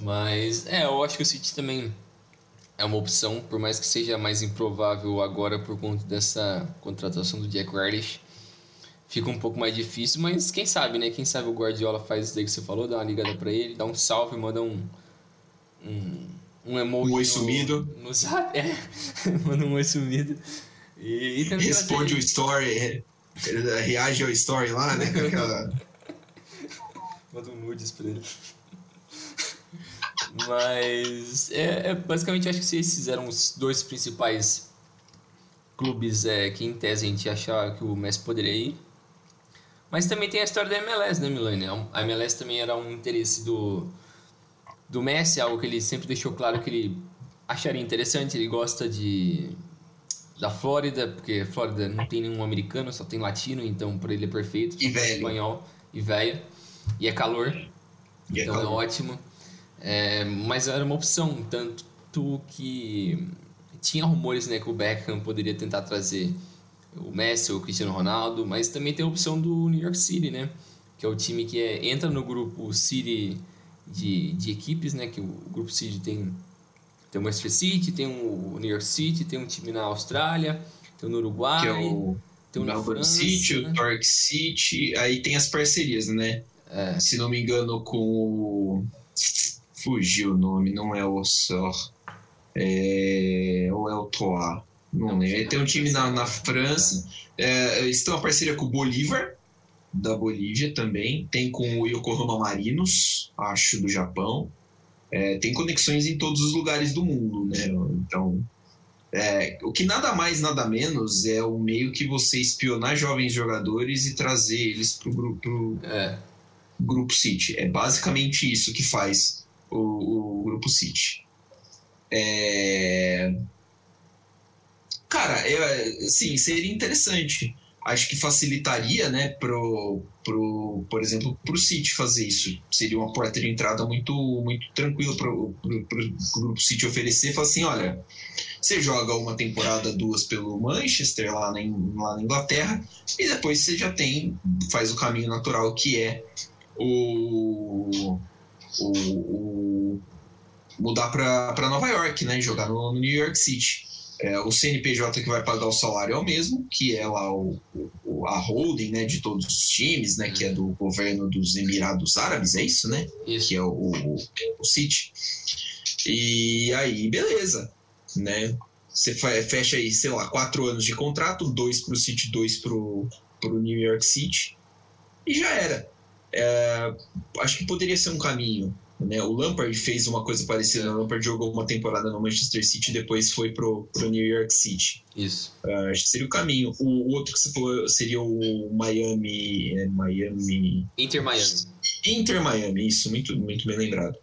Speaker 2: Mas, é, eu acho que o City também é uma opção, por mais que seja mais improvável agora por conta dessa contratação do Jack Grealish. fica um pouco mais difícil, mas quem sabe, né? Quem sabe o Guardiola faz isso daí que você falou, dá uma ligada para ele, dá um salve, manda um um, um emoji
Speaker 3: um oi
Speaker 2: no,
Speaker 3: sumido.
Speaker 2: no zap, é, manda um oi sumido. E, e
Speaker 3: Responde o story, reage ao story lá, né? Aquela...
Speaker 2: Manda um nudes pra ele. Mas é, é, basicamente acho que esses eram os dois principais clubes é, que em tese a gente achava que o Messi poderia ir. Mas também tem a história da MLS, né, Milani? A MLS também era um interesse do, do Messi, algo que ele sempre deixou claro que ele acharia interessante. Ele gosta de da Flórida, porque Flórida não tem nenhum americano, só tem latino, então para ele é perfeito.
Speaker 3: E velho.
Speaker 2: Espanhol e velho. E é calor,
Speaker 3: E é
Speaker 2: então é
Speaker 3: calor.
Speaker 2: ótimo. É, mas era uma opção, tanto que tinha rumores né, que o Beckham poderia tentar trazer o Messi ou o Cristiano Ronaldo, mas também tem a opção do New York City, né? Que é o time que é, entra no grupo City de, de equipes, né? Que o grupo City tem, tem o Manchester City, tem o New York City, tem um time na Austrália, tem o Uruguai,
Speaker 3: é o
Speaker 2: tem na
Speaker 3: Melbourne City,
Speaker 2: né?
Speaker 3: o Torque City, aí tem as parcerias, né?
Speaker 2: É.
Speaker 3: Se não me engano, com o. Fugiu o nome, não é o Sor. É... Ou é o Toa. Não
Speaker 2: Não,
Speaker 3: lembro. Tem um time na, na França. É, eles têm uma parceria com o Bolívar, da Bolívia também. Tem com o Yokohama Marinos, acho, do Japão. É, tem conexões em todos os lugares do mundo, né? Então, é, o que nada mais, nada menos é o meio que você espionar jovens jogadores e trazer eles pro grupo,
Speaker 2: É.
Speaker 3: Grupo City. É basicamente isso que faz o, o Grupo City. É... Cara, é, sim, seria interessante. Acho que facilitaria, né, pro, pro, por exemplo, pro City fazer isso. Seria uma porta de entrada muito, muito tranquila pro, pro Grupo City oferecer. Falar assim, olha, você joga uma temporada, duas pelo Manchester, lá na, lá na Inglaterra, e depois você já tem, faz o caminho natural que é o, o, o mudar para Nova York, né? Jogar no, no New York City. É, o CNPJ que vai pagar o salário é o mesmo, que é lá o, o- a holding né, de todos os times, né? Que é do governo dos Emirados Árabes, é isso, né?
Speaker 2: Isso.
Speaker 3: Que é o, o, o City. E aí, beleza, né? Você fecha aí, sei lá, quatro anos de contrato, dois pro City, dois pro, pro New York City, e já era. É, acho que poderia ser um caminho. Né? O Lampard fez uma coisa parecida. O Lampard jogou uma temporada no Manchester City e depois foi pro, pro New York City.
Speaker 2: Isso.
Speaker 3: É, acho que seria o caminho. O, o outro que você falou seria o Miami. é, Miami.
Speaker 2: Inter Miami.
Speaker 3: Inter Miami, isso, muito, muito bem lembrado.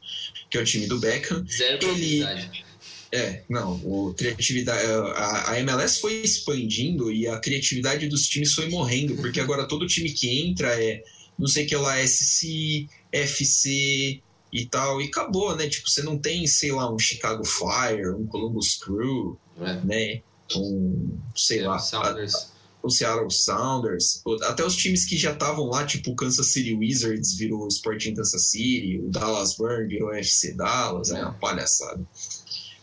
Speaker 3: Que é o time do Beckham.
Speaker 2: Zero probabilidade.
Speaker 3: É, não, o criatividade, a, a MLS foi expandindo e a criatividade dos times foi morrendo, porque agora todo time que entra é não sei que lá, SC, FC e tal, e acabou, né? Tipo, você não tem, sei lá, um Chicago Fire, um Columbus Crew,
Speaker 2: É.
Speaker 3: né? Um, sei lá,
Speaker 2: Sounders.
Speaker 3: o Seattle Sounders, até os times que já estavam lá, tipo o Kansas City Wizards virou o Sporting Kansas City, o Dallas Burn virou o FC Dallas, é uma palhaçada.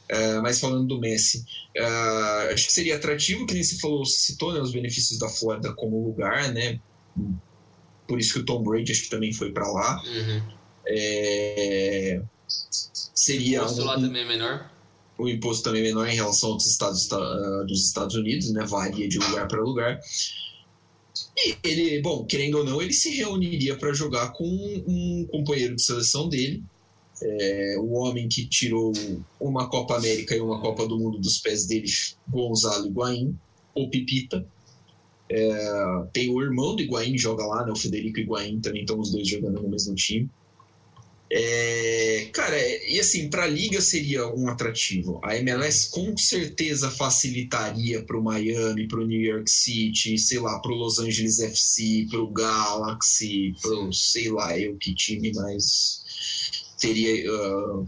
Speaker 3: É, mas falando do Messi, é, acho que seria atrativo, que nem você falou, citou né, os benefícios da Flórida como lugar, né? Por isso que o Tom Brady acho que também foi para lá.
Speaker 2: Uhum.
Speaker 3: É, seria
Speaker 2: O lá
Speaker 3: um-
Speaker 2: também é menor.
Speaker 3: o imposto também é menor em relação aos Estados, ah, dos Estados Unidos, né? Varia de lugar para lugar. E ele, bom, querendo ou não, ele se reuniria para jogar com um companheiro de seleção dele, é, o homem que tirou uma Copa América e uma Copa do Mundo dos pés dele, Gonzalo Higuaín, o Pipita. É, tem o irmão do Higuaín, joga lá, né? O Federico Higuaín também estão os dois jogando no mesmo time. É, cara, e assim, para a liga seria um atrativo. A MLS com certeza facilitaria para o Miami, para o New York City, sei lá, para o Los Angeles FC, para o Galaxy, para sei lá eu que time mais teria ah,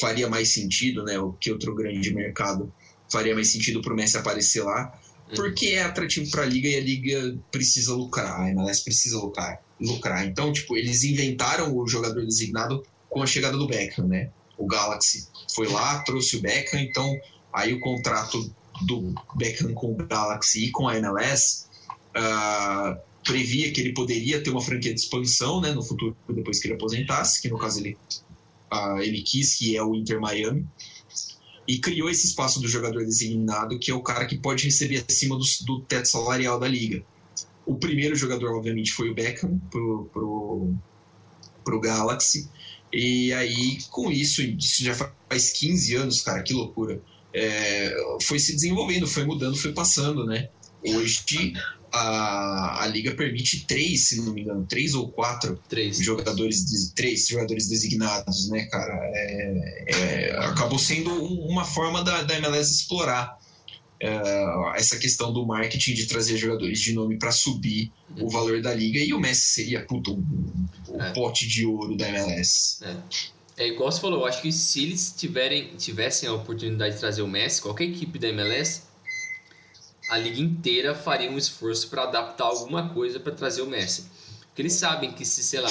Speaker 3: faria mais sentido, né? O que outro grande mercado faria mais sentido para o Messi aparecer lá. Porque é atrativo para a liga e a liga precisa lucrar, a MLS precisa lucrar lucrar. Então, tipo, eles inventaram o jogador designado com a chegada do Beckham, né? O Galaxy foi lá, trouxe o Beckham, então aí o contrato do Beckham com o Galaxy e com a MLS ah, previa que ele poderia ter uma franquia de expansão né, no futuro, depois que ele aposentasse, que no caso ele, uh, ele quis, que é o Inter Miami, e criou esse espaço do jogador designado, que é o cara que pode receber acima do, do teto salarial da liga. O primeiro jogador, obviamente, foi o Beckham pro, pro, pro Galaxy, e aí, com isso, isso já faz 15 anos, cara, que loucura. É, foi se desenvolvendo, foi mudando, foi passando, né? Hoje a, a liga permite três, se não me engano, três ou quatro
Speaker 2: três.
Speaker 3: jogadores de, três jogadores designados, né, cara? É, é, acabou sendo uma forma da, da MLS explorar é, essa questão do marketing de trazer jogadores de nome para subir o valor da liga e o Messi seria puto, um, um é. pote de ouro da MLS.
Speaker 2: É. É igual você falou, eu acho que se eles tiverem, tivessem a oportunidade de trazer o Messi, qualquer equipe da MLS, a liga inteira faria um esforço para adaptar alguma coisa para trazer o Messi. Porque eles sabem que se, sei lá,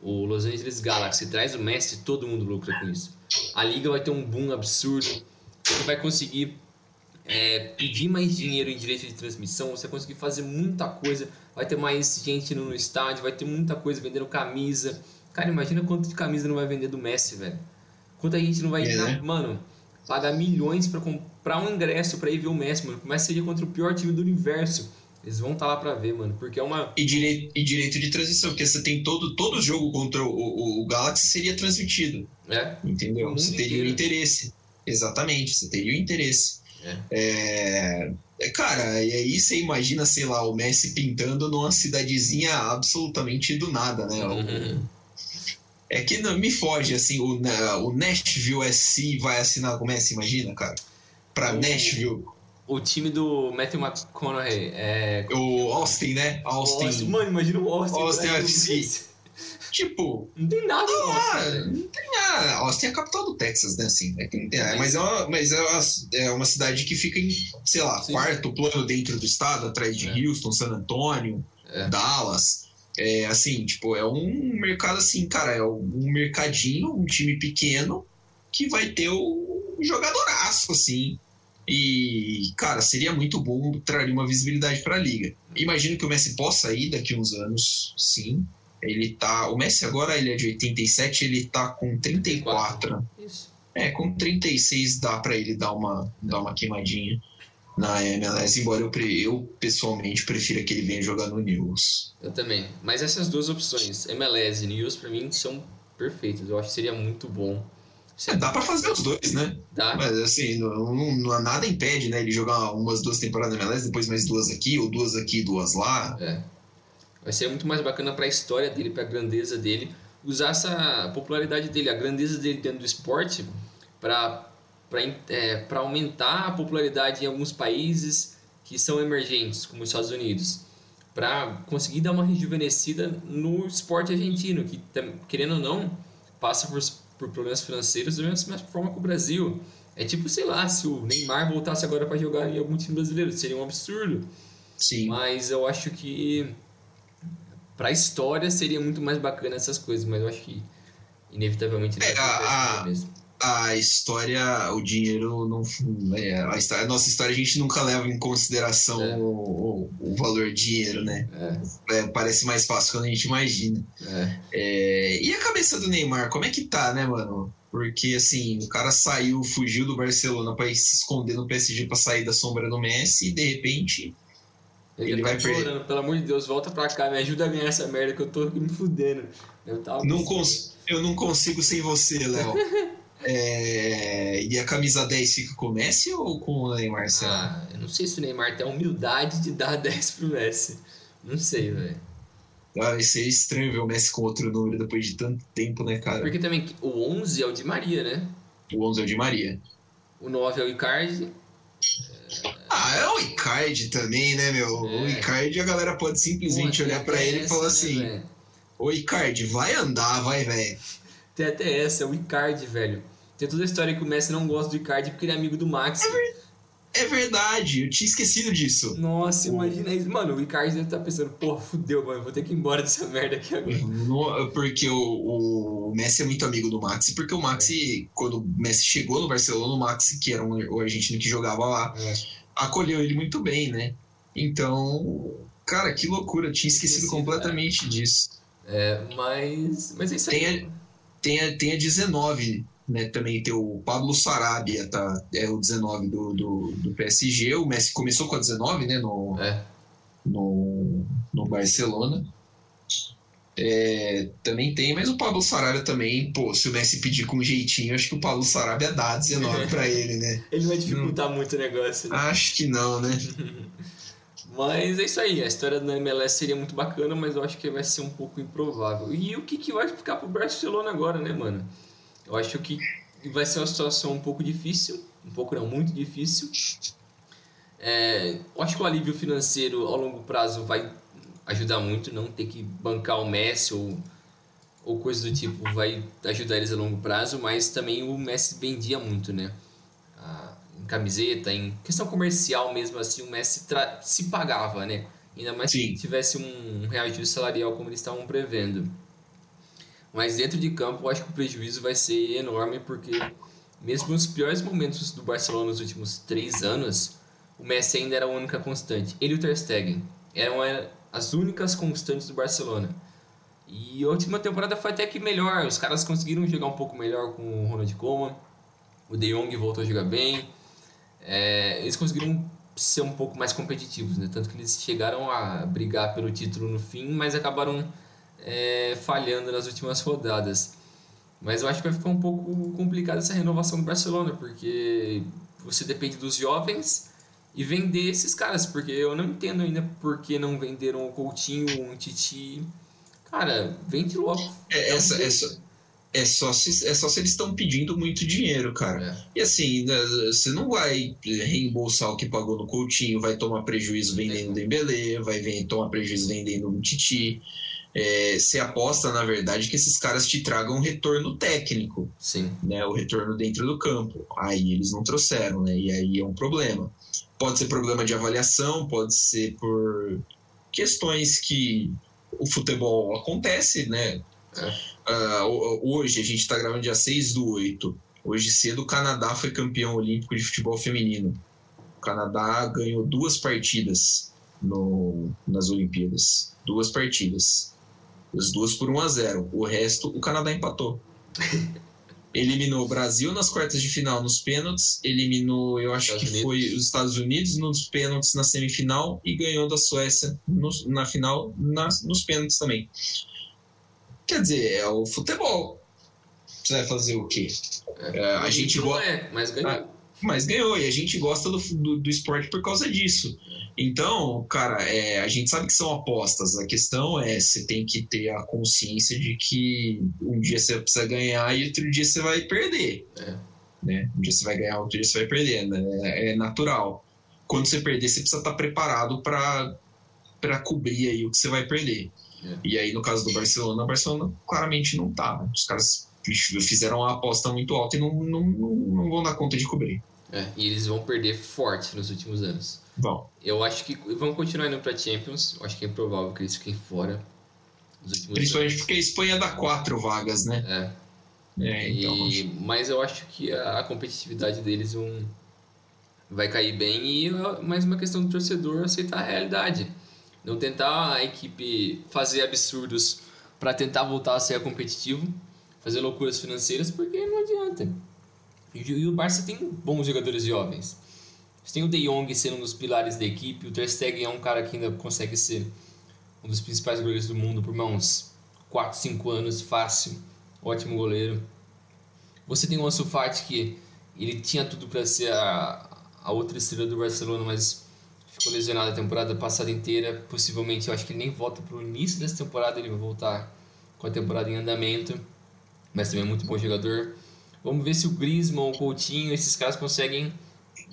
Speaker 2: o Los Angeles Galaxy traz o Messi, todo mundo lucra com isso. A liga vai ter um boom absurdo, você vai conseguir é, pedir mais dinheiro em direito de transmissão, você vai conseguir fazer muita coisa, vai ter mais gente no estádio, vai ter muita coisa vendendo camisa Cara, imagina quanto de camisa não vai vender do Messi, velho. Quanta gente não vai, é, né? mano, pagar milhões para comprar um ingresso para ir ver o Messi, mano. Começa seria contra o pior time do universo. Eles vão estar tá lá para ver, mano, porque é uma.
Speaker 3: E direito, e direito de transmissão, porque você tem todo, todo jogo contra o, o, o Galaxy seria transmitido.
Speaker 2: É.
Speaker 3: Entendeu? Você teria o interesse. Exatamente, você teria o interesse. É. é. É, cara, e aí você imagina, sei lá, o Messi pintando numa cidadezinha absolutamente do nada, né? Uhum. É que não, me foge, assim, o, o Nashville SC vai assinar com o Messi, imagina, cara? Pra o, Nashville.
Speaker 2: O time do Matthew McConaughey é...
Speaker 3: O Austin, né? Austin.
Speaker 2: Austin. Mano, imagina o Austin.
Speaker 3: Austin FC. Tipo.
Speaker 2: Não tem nada
Speaker 3: ah, Não tem nada. Austin é a capital do Texas, né? Assim, é, é, mas é, uma, mas é, uma, é uma cidade que fica em, sei lá, Sim. quarto plano dentro do estado, atrás de é. Houston, San Antonio, é. Dallas. É assim, tipo, é um mercado assim, cara, é um mercadinho, um time pequeno que vai ter o jogadoraço, assim. E, cara, seria muito bom, traria uma visibilidade para a liga. Imagino que o Messi possa ir daqui uns anos, sim. Ele tá. O Messi agora ele é de 87, ele tá com 34. Isso. É, com 36 dá para ele dar uma, dar uma queimadinha na MLS, embora eu, eu pessoalmente prefira que ele venha jogar no News.
Speaker 2: Eu também. Mas essas duas opções, MLS e News, para mim são perfeitas. Eu acho que seria muito bom.
Speaker 3: É, dá para fazer os dois, né?
Speaker 2: Dá.
Speaker 3: Mas assim, não, não, nada impede, né? Ele jogar umas duas temporadas na MLS, depois mais duas aqui, ou duas aqui, duas lá.
Speaker 2: É. Vai ser muito mais bacana para a história dele, para a grandeza dele, usar essa popularidade dele, a grandeza dele dentro do esporte, para para é, aumentar a popularidade em alguns países que são emergentes, como os Estados Unidos, para conseguir dar uma rejuvenescida no esporte argentino, que, querendo ou não, passa por, por problemas financeiros da mesma forma que o Brasil. É tipo, sei lá, se o Neymar voltasse agora para jogar em algum time brasileiro, seria um absurdo.
Speaker 3: Sim.
Speaker 2: Mas eu acho que para a história seria muito mais bacana essas coisas, mas eu acho que inevitavelmente
Speaker 3: é, a, a, mesmo a história, o dinheiro não. É, a, história, a, nossa história a gente nunca leva em consideração é. o, o, valor dinheiro, né? É. é. parece mais fácil quando a gente imagina.
Speaker 2: É.
Speaker 3: É, e a cabeça do Neymar, como é que tá, né, mano? Porque assim, o cara saiu, fugiu do Barcelona para se esconder no PSG para sair da sombra do Messi e de repente.
Speaker 2: Ele, ele vai perder. Pelo amor de Deus, volta pra cá, me ajuda a ganhar essa merda que eu tô me fudendo.
Speaker 3: Eu, não cons eu não consigo sem você, Léo. É... E a camisa 10 fica com o Messi ou com o Neymar?
Speaker 2: Ah, eu não sei se o Neymar tem a humildade de dar 10 pro Messi. Não sei, velho.
Speaker 3: Ah, vai ser estranho ver o Messi com outro número depois de tanto tempo, né, cara?
Speaker 2: Porque também o 11 é o de Maria, né?
Speaker 3: O 11 é o de Maria.
Speaker 2: O 9 é o Icardi.
Speaker 3: Ah, é o Icardi também, né, meu? É. O Icardi a galera pode simplesmente Pô, olhar para ele e falar né, assim: né, Ô Icardi, vai andar, vai, velho.
Speaker 2: Tem até essa, é o Icardi, velho. Tem toda a história que o Messi não gosta do Icardi porque ele é amigo do Max.
Speaker 3: É, é verdade, eu tinha esquecido disso.
Speaker 2: Nossa, imagina isso. Mano, o Icardi deve estar tá pensando, porra, fudeu, mano, vou ter que ir embora dessa merda aqui agora.
Speaker 3: No, porque o, o, Messi é muito amigo do Max, porque o Max, é. quando o Messi chegou no Barcelona, o Max, que era um, o argentino que jogava lá, é. acolheu ele muito bem, né? Então, Cara, que loucura, eu tinha esquecido, esquecido completamente é. disso.
Speaker 2: É, mas, mas é isso aí.
Speaker 3: Tem a, tem a, tem a 19, né? Também tem o Pablo Sarabia, tá? É o 19 do, do, do PSG. O Messi começou com a 19, né? No,
Speaker 2: é.
Speaker 3: no, no Barcelona. É, também tem, mas o Pablo Sarabia também, pô, se o Messi pedir com jeitinho, acho que o Pablo Sarabia dá 19 para ele, né?
Speaker 2: ele vai dificultar não, muito o negócio.
Speaker 3: Né? Acho que não, né?
Speaker 2: mas é isso aí, a história da MLS seria muito bacana, mas eu acho que vai ser um pouco improvável. E o que, que vai ficar pro Barcelona agora, né, mano? Eu acho que vai ser uma situação um pouco difícil, um pouco não, muito difícil. É, eu acho que o alívio financeiro ao longo prazo vai ajudar muito, não ter que bancar o Messi ou, ou coisa do tipo vai ajudar eles a longo prazo, mas também o Messi vendia muito, né? Ah, em camiseta, em questão comercial mesmo assim, o Messi se pagava, né? Ainda mais Sim. se tivesse um reajuste salarial como eles estavam prevendo. Mas dentro de campo, eu acho que o prejuízo vai ser enorme, porque mesmo nos piores momentos do Barcelona nos últimos três anos, o Messi ainda era a única constante. Ele e o Ter Stegen eram as únicas constantes do Barcelona. E a última temporada foi até que melhor. Os caras conseguiram jogar um pouco melhor com o Ronald Koeman. O De Jong voltou a jogar bem. É, eles conseguiram ser um pouco mais competitivos, né? Tanto que eles chegaram a brigar pelo título no fim, mas acabaram é, falhando nas últimas rodadas. Mas eu acho que vai ficar um pouco complicado essa renovação do Barcelona, porque você depende dos jovens e vender esses caras, porque eu não entendo ainda por que não venderam o Coutinho, um Titi. Cara, vende logo.
Speaker 3: É, essa, essa, é, só se, é só se eles estão pedindo muito dinheiro, cara. É. E assim, né, você não vai reembolsar o que pagou no Coutinho, vai tomar prejuízo vendendo é. Dembélé, vai tomar prejuízo vendendo um Titi. É, você aposta, na verdade, que esses caras te tragam um retorno técnico.
Speaker 2: Sim.
Speaker 3: Né, o retorno dentro do campo. Aí eles não trouxeram, né? E aí é um problema. Pode ser problema de avaliação, pode ser por questões que o futebol acontece, né? É. Uh, hoje, a gente está gravando dia 6 do 8. Hoje cedo, o Canadá foi campeão olímpico de futebol feminino. O Canadá ganhou duas partidas no, nas Olimpíadas. Duas partidas. As duas por 1 a 0 O resto, o Canadá empatou. eliminou o Brasil nas quartas de final nos pênaltis, eliminou, eu acho Estados que Unidos. foi os Estados Unidos nos pênaltis na semifinal e ganhou da Suécia no, na final nas, nos pênaltis também. Quer dizer, é o futebol. Você vai fazer o quê?
Speaker 2: É, a gente gosta. É, mas ganhou.
Speaker 3: Mas ganhou, e a gente gosta do, do, do esporte por causa disso. Então, cara, é, a gente sabe que são apostas. A questão é, você tem que ter a consciência de que um dia você precisa ganhar e outro dia você vai perder.
Speaker 2: É.
Speaker 3: Né? Um dia você vai ganhar, outro dia você vai perder. Né? É natural. Quando você perder, você precisa estar preparado para cobrir aí o que você vai perder.
Speaker 2: É.
Speaker 3: E aí, no caso do Barcelona, o Barcelona claramente não tá. Os caras fizeram uma aposta muito alta e não, não, não, não vão dar conta de cobrir.
Speaker 2: É, e eles vão perder forte nos últimos anos.
Speaker 3: Bom.
Speaker 2: Eu acho que vão continuar indo para Champions. Eu acho que é improvável que eles fiquem fora.
Speaker 3: Principalmente anos. porque a Espanha dá quatro vagas, né?
Speaker 2: É. é então, e, mas eu acho que a, a competitividade deles um, vai cair bem e mais uma questão do torcedor aceitar a realidade. Não tentar a equipe fazer absurdos para tentar voltar a ser competitivo, fazer loucuras financeiras, porque não adianta. E o Barça tem bons jogadores jovens. Você tem o De Jong sendo um dos pilares da equipe, o Ter Stegen é um cara que ainda consegue ser um dos principais goleiros do mundo por uns 4, 5 anos, fácil, ótimo goleiro. Você tem o Ansu Fati que ele tinha tudo para ser a, a outra estrela do Barcelona, mas ficou lesionado a temporada passada inteira. Possivelmente, eu acho que ele nem volta para o início dessa temporada, ele vai voltar com a temporada em andamento. Mas também é muito bom jogador. Vamos ver se o Griezmann, o Coutinho, esses caras conseguem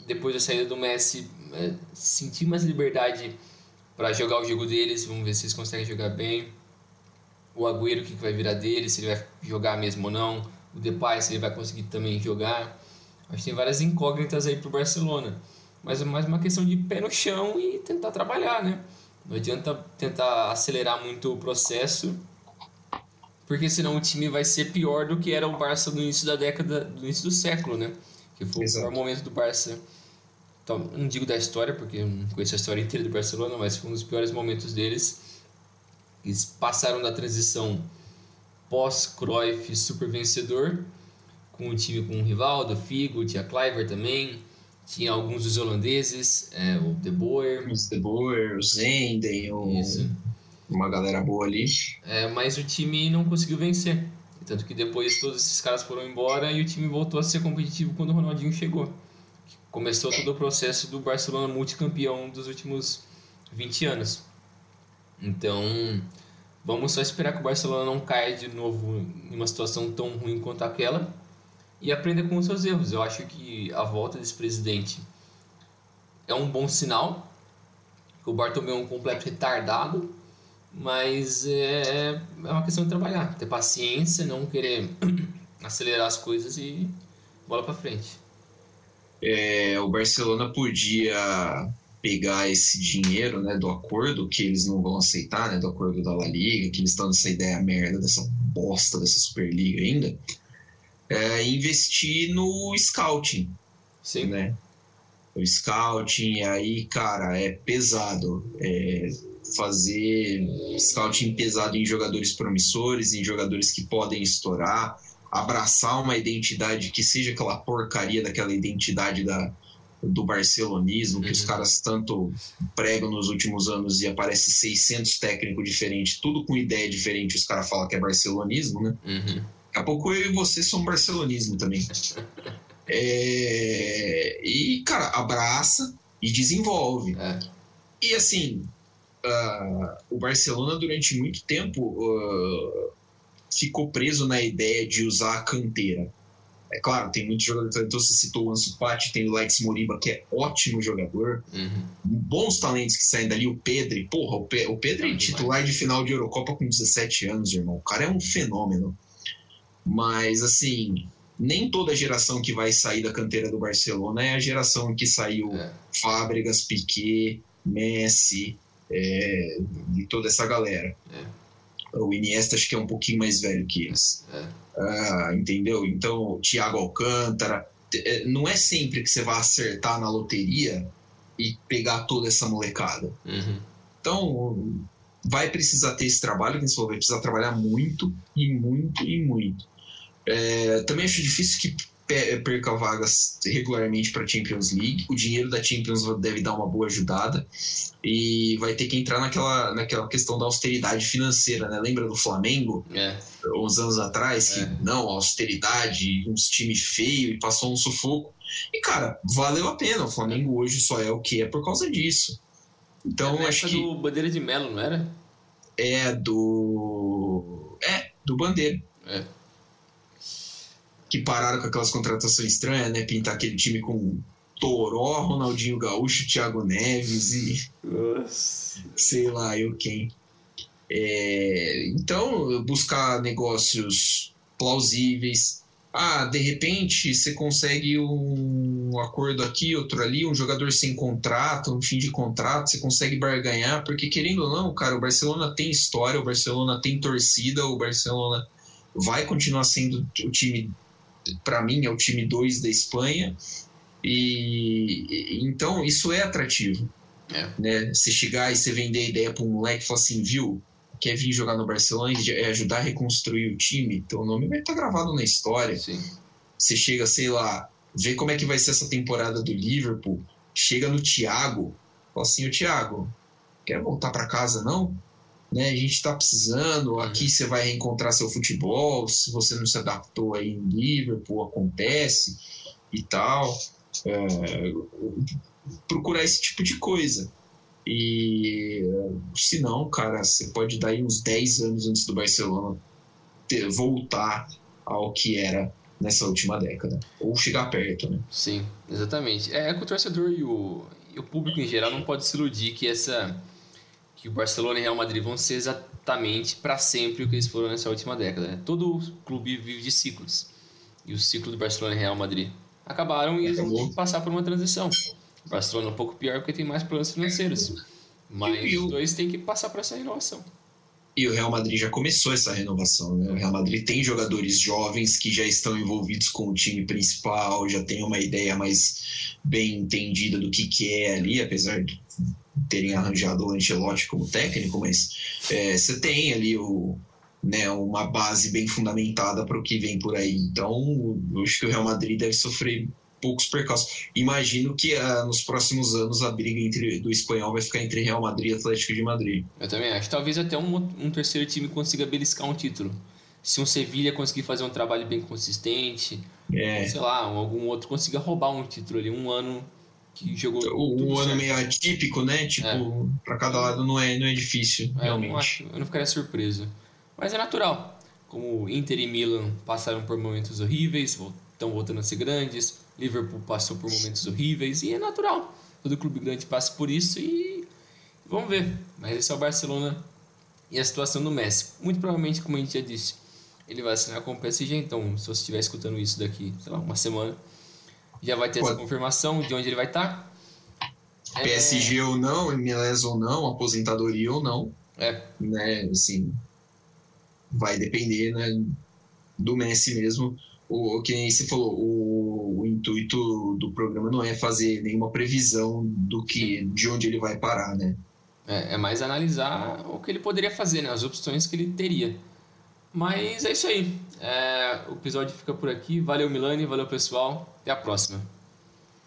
Speaker 2: depois da saída do Messi, é, sentir mais liberdade para jogar o jogo deles. Vamos ver se eles conseguem jogar bem. O Agüero, o que vai virar dele, se ele vai jogar mesmo ou não. O Depay, se ele vai conseguir também jogar. Acho que tem várias incógnitas aí pro Barcelona. Mas é mais uma questão de pé no chão e tentar trabalhar, né? Não adianta tentar acelerar muito o processo, porque senão o time vai ser pior do que era o Barça no início da década, no início do século, né? Que foi Exato. o pior momento do Barça não digo da história, porque eu não conheço a história inteira do Barcelona, mas foi um dos piores momentos deles. Eles passaram da transição pós-Cruyff super vencedor, com o time com o Rivaldo, Figo, tinha Cliver também, tinha alguns dos holandeses, é, o De Boer.
Speaker 3: Os De Boer, o Zenden, o... uma galera boa ali.
Speaker 2: É, mas o time não conseguiu vencer. Tanto que depois todos esses caras foram embora e o time voltou a ser competitivo quando o Ronaldinho chegou. Começou todo o processo do Barcelona multicampeão dos últimos 20 anos. Então, vamos só esperar que o Barcelona não caia de novo em uma situação tão ruim quanto aquela e aprenda com os seus erros. Eu acho que a volta desse presidente é um bom sinal. O Bartomeu é um completo retardado, mas é, é uma questão de trabalhar, ter paciência, não querer acelerar as coisas e bola para frente.
Speaker 3: É, o Barcelona podia pegar esse dinheiro né, do acordo, que eles não vão aceitar, né, do acordo da La Liga, que eles estão nessa ideia merda dessa bosta dessa Superliga ainda, é, investir no scouting.
Speaker 2: Sim.
Speaker 3: Né? O scouting, aí, cara, é pesado. É fazer scouting pesado em jogadores promissores, em jogadores que podem estourar, abraçar uma identidade que seja aquela porcaria daquela identidade da, do barcelonismo, que os uhum. caras tanto pregam nos últimos anos e aparece 600 técnicos diferentes, tudo com ideia diferente, os caras falam que é barcelonismo, né?
Speaker 2: Uhum.
Speaker 3: Daqui a pouco eu e você somos barcelonismo também. é... E, cara, abraça e desenvolve.
Speaker 2: É.
Speaker 3: E assim, uh, o Barcelona durante muito tempo uh, ficou preso na ideia de usar a canteira. É claro, tem muitos jogadores talentosos, você citou o Ansu Fati, tem o Lex Moriba, que é ótimo jogador.
Speaker 2: Uhum.
Speaker 3: Bons talentos que saem dali, o Pedro. Porra, o, Pe o Pedro é titular de final de Eurocopa com 17 anos, irmão. O cara é um fenômeno. Mas, assim, nem toda geração que vai sair da canteira do Barcelona é a geração que saiu é. Fábregas, Piquet, Messi, é, de toda essa galera.
Speaker 2: É.
Speaker 3: O Iniesta acho que é um pouquinho mais velho que eles.
Speaker 2: É.
Speaker 3: Ah, entendeu? Então, o Thiago Alcântara. É, não é sempre que você vai acertar na loteria e pegar toda essa molecada.
Speaker 2: Uhum.
Speaker 3: Então, vai precisar ter esse trabalho, que você falou, vai precisar trabalhar muito e muito e muito. É, também acho difícil que perca vagas regularmente para a Champions League. O dinheiro da Champions deve dar uma boa ajudada e vai ter que entrar naquela, naquela questão da austeridade financeira, né? Lembra do Flamengo?
Speaker 2: É.
Speaker 3: Uns anos atrás, que
Speaker 2: é.
Speaker 3: não, austeridade, uns times feios e passou um sufoco. E, cara, valeu a pena. O Flamengo hoje só é o que é por causa disso. Então,
Speaker 2: é
Speaker 3: acho que.
Speaker 2: do Bandeira de Melo, não era?
Speaker 3: É do. É, do Bandeira.
Speaker 2: É
Speaker 3: que pararam com aquelas contratações estranhas, né? Pintar aquele time com Toró, Ronaldinho Gaúcho, Thiago Neves e.
Speaker 2: Nossa.
Speaker 3: Sei lá, eu quem. É, então, buscar negócios plausíveis. Ah, de repente você consegue um acordo aqui, outro ali, um jogador sem contrato, um fim de contrato, você consegue barganhar, porque querendo ou não, cara, o Barcelona tem história, o Barcelona tem torcida, o Barcelona vai continuar sendo o time para mim, é o time 2 da Espanha. E, então isso é atrativo.
Speaker 2: É.
Speaker 3: Né? Você chegar e você vender a ideia para um moleque e falar assim, viu, quer vir jogar no Barcelona e é ajudar a reconstruir o time, teu nome vai estar tá gravado na história.
Speaker 2: Sim.
Speaker 3: Você chega, sei lá, vê como é que vai ser essa temporada do Liverpool, chega no Thiago, fala assim, o Thiago, quer voltar para casa não? Né? A gente está precisando, aqui você vai reencontrar seu futebol, se você não se adaptou aí em Liverpool, acontece e tal. É, procurar esse tipo de coisa. E se não, cara, você pode dar aí uns 10 anos antes do Barcelona ter, voltar ao que era nessa última década. Ou chegar perto, né?
Speaker 2: Sim, exatamente. É, é que o torcedor e o, e o público em geral não pode se iludir que essa que o Barcelona e o Real Madrid vão ser exatamente para sempre o que eles foram nessa última década. Né? Todo clube vive de ciclos. E o ciclo do Barcelona e Real Madrid acabaram e eles vão passar por uma transição. O Barcelona é um pouco pior porque tem mais problemas financeiros. Mas os dois têm que passar por essa renovação.
Speaker 3: E o Real Madrid já começou essa renovação, né? O Real Madrid tem jogadores jovens que já estão envolvidos com o time principal, já tem uma ideia mais bem entendida do que, que é ali, apesar de terem arranjado o Ancelotti como técnico, mas é, você tem ali o, né, uma base bem fundamentada para o que vem por aí. Então, eu acho que o Real Madrid deve sofrer poucos percalços. Imagino que uh, nos próximos anos a briga entre, do espanhol vai ficar entre Real Madrid e Atlético de Madrid.
Speaker 2: Eu também acho. Talvez até um, um terceiro time consiga beliscar um título. Se um Sevilha conseguir fazer um trabalho bem consistente, é. sei lá, algum outro consiga roubar um título ali, um ano que jogou.
Speaker 3: O, um ano meio atípico, né? Tipo, é. para cada lado não é, não é difícil, é, realmente.
Speaker 2: Eu não, acho, eu não ficaria surpreso. Mas é natural. Como Inter e Milan passaram por momentos horríveis, estão voltando a ser grandes. Liverpool passou por momentos horríveis e é natural. Todo clube grande passa por isso e vamos ver. Mas esse é o Barcelona e a situação do Messi. Muito provavelmente, como a gente já disse, ele vai assinar com o PSG. Então, se você estiver escutando isso daqui, sei lá, uma semana, já vai ter Pode. essa confirmação de onde ele vai estar.
Speaker 3: Tá. PSG é... ou não, MLS ou não, aposentadoria ou não.
Speaker 2: É.
Speaker 3: Né, assim, vai depender né, do Messi mesmo o que você falou, o, o, intuito do programa não é fazer nenhuma previsão do que, de onde ele vai parar, né?
Speaker 2: É, é mais analisar o que ele poderia fazer, né? As opções que ele teria. Mas é isso aí. É, o episódio fica por aqui. Valeu, Milani. Valeu, pessoal. Até a próxima.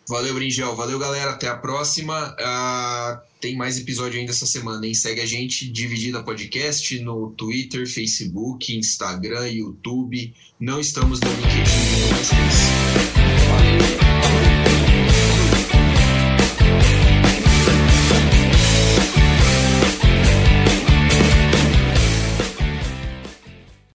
Speaker 3: Valeu, Bringel. Valeu, galera. Até a próxima. Uh, tem mais episódio ainda essa semana, hein? Segue a gente, Dividida Podcast, no Twitter, Facebook, Instagram, YouTube. Não estamos no LinkedIn, não. Valeu.